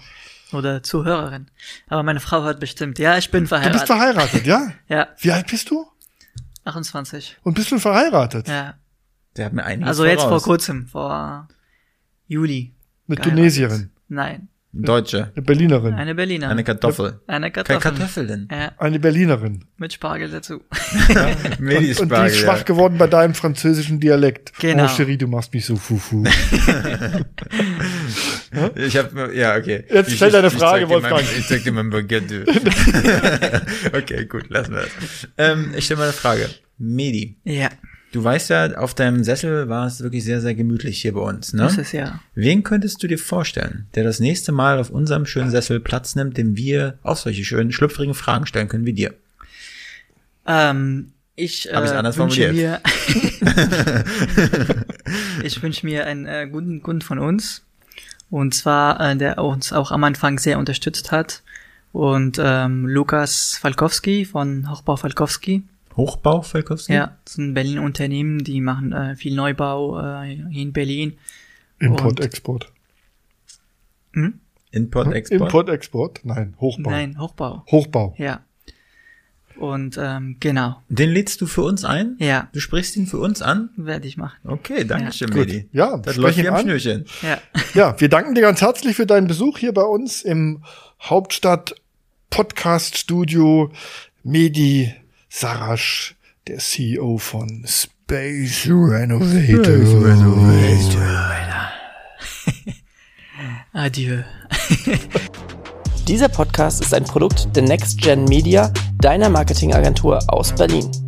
Oder Zuhörerin. Aber meine Frau hört bestimmt. Ja, ich bin Du bist verheiratet. verheiratet, ja? ja, Wie alt bist du? 28. Und bist du verheiratet? Ja. Der hat mir einiges Also jetzt vor voraus. kurzem, vor Juli. Mit. Tunesierin, Nein, Deutsche. eine Berlinerin, eine Berliner. Eine Kartoffel. Eine Keine Kartoffel. Kartoffel denn. Ja, eine Berlinerin. mit Spargel dazu. Medi Und, und die ist schwach geworden bei deinem französischen Dialekt. Genau. Oh, Cherie, du machst mich so fufu. Ich habe ja okay. Jetzt Ich- stell deine ich- Frage, Wolfgang. Ich zeig dir mein Baguette. okay, gut, lassen wir das. Ähm, ich stelle mal eine Frage. Medi, Ja, du weißt ja, auf deinem Sessel war es wirklich sehr, sehr gemütlich hier bei uns, ne? das ist ja. Wen könntest du dir vorstellen, der das nächste Mal auf unserem schönen Sessel Platz nimmt, dem wir auch solche schönen, schlüpfrigen Fragen stellen können wie dir? Ähm, ich Hab ich's äh, anders wünsche formuliert? mir, ich wünsche mir einen äh, guten Kunden von uns. Und zwar, äh, der uns auch am Anfang sehr unterstützt hat. Und ähm, Lukas Falkowski von Hochbau Falkowski. Hochbau, Falkowski? Ja, das ist ein Berliner Unternehmen, die machen äh, viel Neubau äh, hier in Berlin. Import, Und- Export. Hm? Import, Export. Import, Export? Nein, Hochbau. Nein, Hochbau. Hochbau. Ja. Und ähm, genau. Den lädst du für uns ein? Ja, Du sprichst ihn für uns an? werde ich machen. Okay, danke schön, Gut. Medi. Ja, Das läuft wie am an. Schnürchen. Ja. Ja, wir danken dir ganz herzlich für deinen Besuch hier bei uns im Hauptstadt Podcast Studio. Medi Sarasch, der CEO von Space Renovator. Adieu. Dieser Podcast ist ein Produkt der Next Gen Media, deiner Marketingagentur aus Berlin.